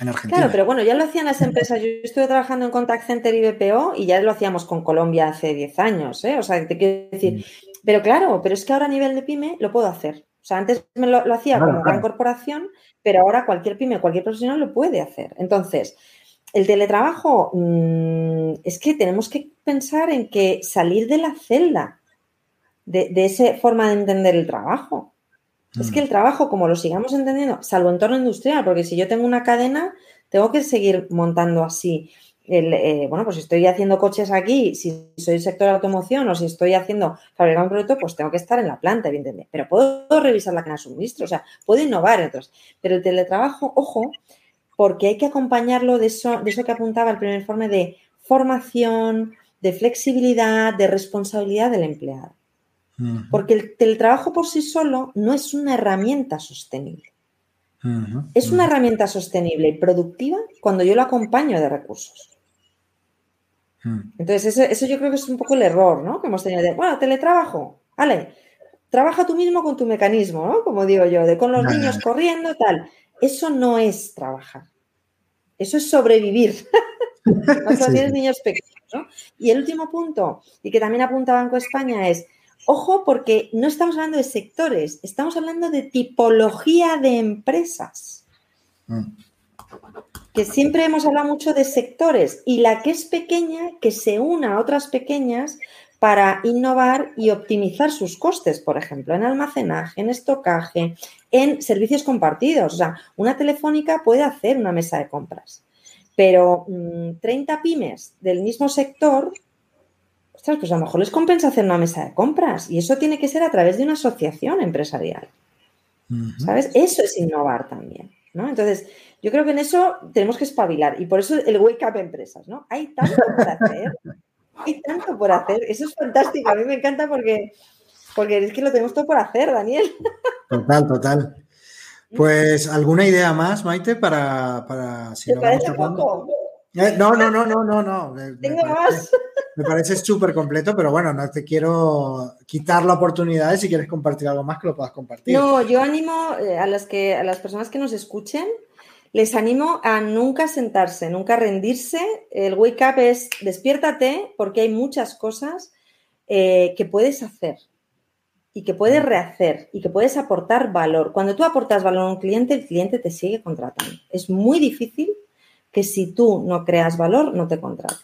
En Argentina. Claro, pero bueno, ya lo hacían las empresas. Yo estuve trabajando en Contact Center y BPO y ya lo hacíamos con Colombia hace 10 años, ¿eh? O sea, te quiero decir, mm. pero claro, pero es que ahora a nivel de pyme lo puedo hacer. O sea, antes me lo, hacía como gran corporación, pero ahora cualquier pyme, cualquier profesional lo puede hacer. Entonces, el teletrabajo, mm, es que tenemos que pensar en que salir de la celda, de, de esa forma de entender el trabajo. Es que el trabajo, como lo sigamos entendiendo, salvo entorno industrial, porque si yo tengo una cadena, tengo que seguir montando así. Eh, bueno, pues si estoy haciendo coches aquí, si soy sector de automoción o si estoy haciendo fabricar un producto, pues tengo que estar en la planta, evidentemente. Pero puedo revisar la cadena de suministro, o sea, puedo innovar en otros. Pero el teletrabajo, ojo, porque hay que acompañarlo de eso, de eso que apuntaba el primer informe de formación, de flexibilidad, de responsabilidad del empleado. Porque el teletrabajo por sí solo no es una herramienta sostenible. Es una herramienta sostenible y productiva cuando yo lo acompaño de recursos. Entonces, eso, yo creo que es un poco el error, ¿no? Que hemos tenido de, bueno, teletrabajo, vale, trabaja tú mismo con tu mecanismo, ¿no? Como digo yo, de con los niños corriendo, tal. Eso no es trabajar. Eso es sobrevivir. Cuando tienes niños pequeños, ¿no? Y el último punto, y que también apunta Banco España, es Ojo porque no estamos hablando de sectores, estamos hablando de tipología de empresas. Mm. Que siempre hemos hablado mucho de sectores y la que es pequeña, que se una a otras pequeñas para innovar y optimizar sus costes, por ejemplo, en almacenaje, en estocaje, en servicios compartidos. O sea, una telefónica puede hacer una mesa de compras, pero 30 mm, pymes del mismo sector pues a lo mejor les compensa hacer una mesa de compras y eso tiene que ser a través de una asociación empresarial. ¿Sabes? Eso es innovar también, ¿no? Entonces, yo creo que en eso tenemos que espabilar y por eso el Wake Up Empresas, ¿no? Hay tanto por hacer, hay tanto por hacer, eso es fantástico, a mí me encanta porque, porque es que lo tenemos todo por hacer, Daniel. Total, total. Pues, ¿alguna idea más, Maite, para... para si ¿Te parece poco? Eh, no, no, no, no, no, no. Tengo más. Me parece súper completo, pero bueno, no te quiero quitar la oportunidad de si quieres compartir algo más que lo puedas compartir. No, yo animo eh, a las, que, a las personas que nos escuchen, les animo a nunca sentarse, nunca rendirse. El wake up es despiértate porque hay muchas cosas eh, que puedes hacer y que puedes rehacer y que puedes aportar valor. Cuando tú aportas valor a un cliente, el cliente te sigue contratando. Es muy difícil que si tú no creas valor, no te contrate.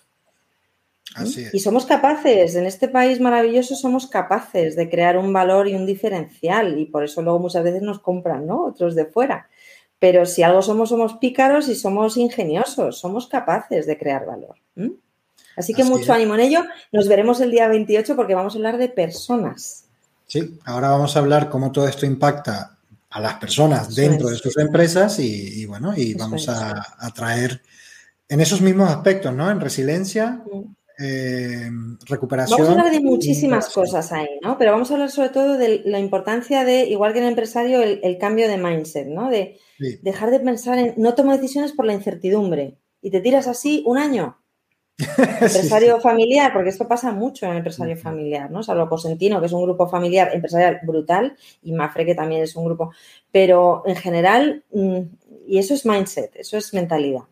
Y somos capaces, en este país maravilloso somos capaces de crear un valor y un diferencial y por eso luego muchas veces nos compran, ¿no? Otros de fuera. Pero si algo somos, somos pícaros y somos ingeniosos, somos capaces de crear valor. Así que mucho ánimo en ello. Nos veremos el día 28 porque vamos a hablar de personas. Sí, ahora vamos a hablar cómo todo esto impacta a las personas dentro de sus empresas y, bueno, y vamos a, traer en esos mismos aspectos, ¿no? En resiliencia, eh, recuperación. Vamos a hablar de muchísimas cosas ahí, ¿no? Pero vamos a hablar sobre todo de la importancia de, igual que en el empresario, el, cambio de mindset, ¿no? De dejar de pensar en, no tomo decisiones por la incertidumbre y te tiras así un año. Empresario familiar, porque esto pasa mucho en el empresario familiar, ¿no? Salvo Cosentino, que es un grupo familiar empresarial brutal, y Mafre, que también es un grupo. Pero en general, mm, y eso es mindset, eso es mentalidad.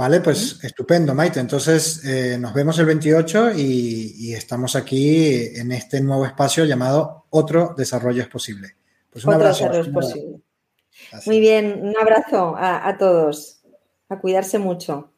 Vale, pues estupendo, Maite. Entonces, eh, nos vemos el 28 y, estamos aquí en este nuevo espacio llamado Otro Desarrollo es Posible. Pues un Otro Desarrollo es Posible. Muy bien, un abrazo a, a todos. A cuidarse mucho.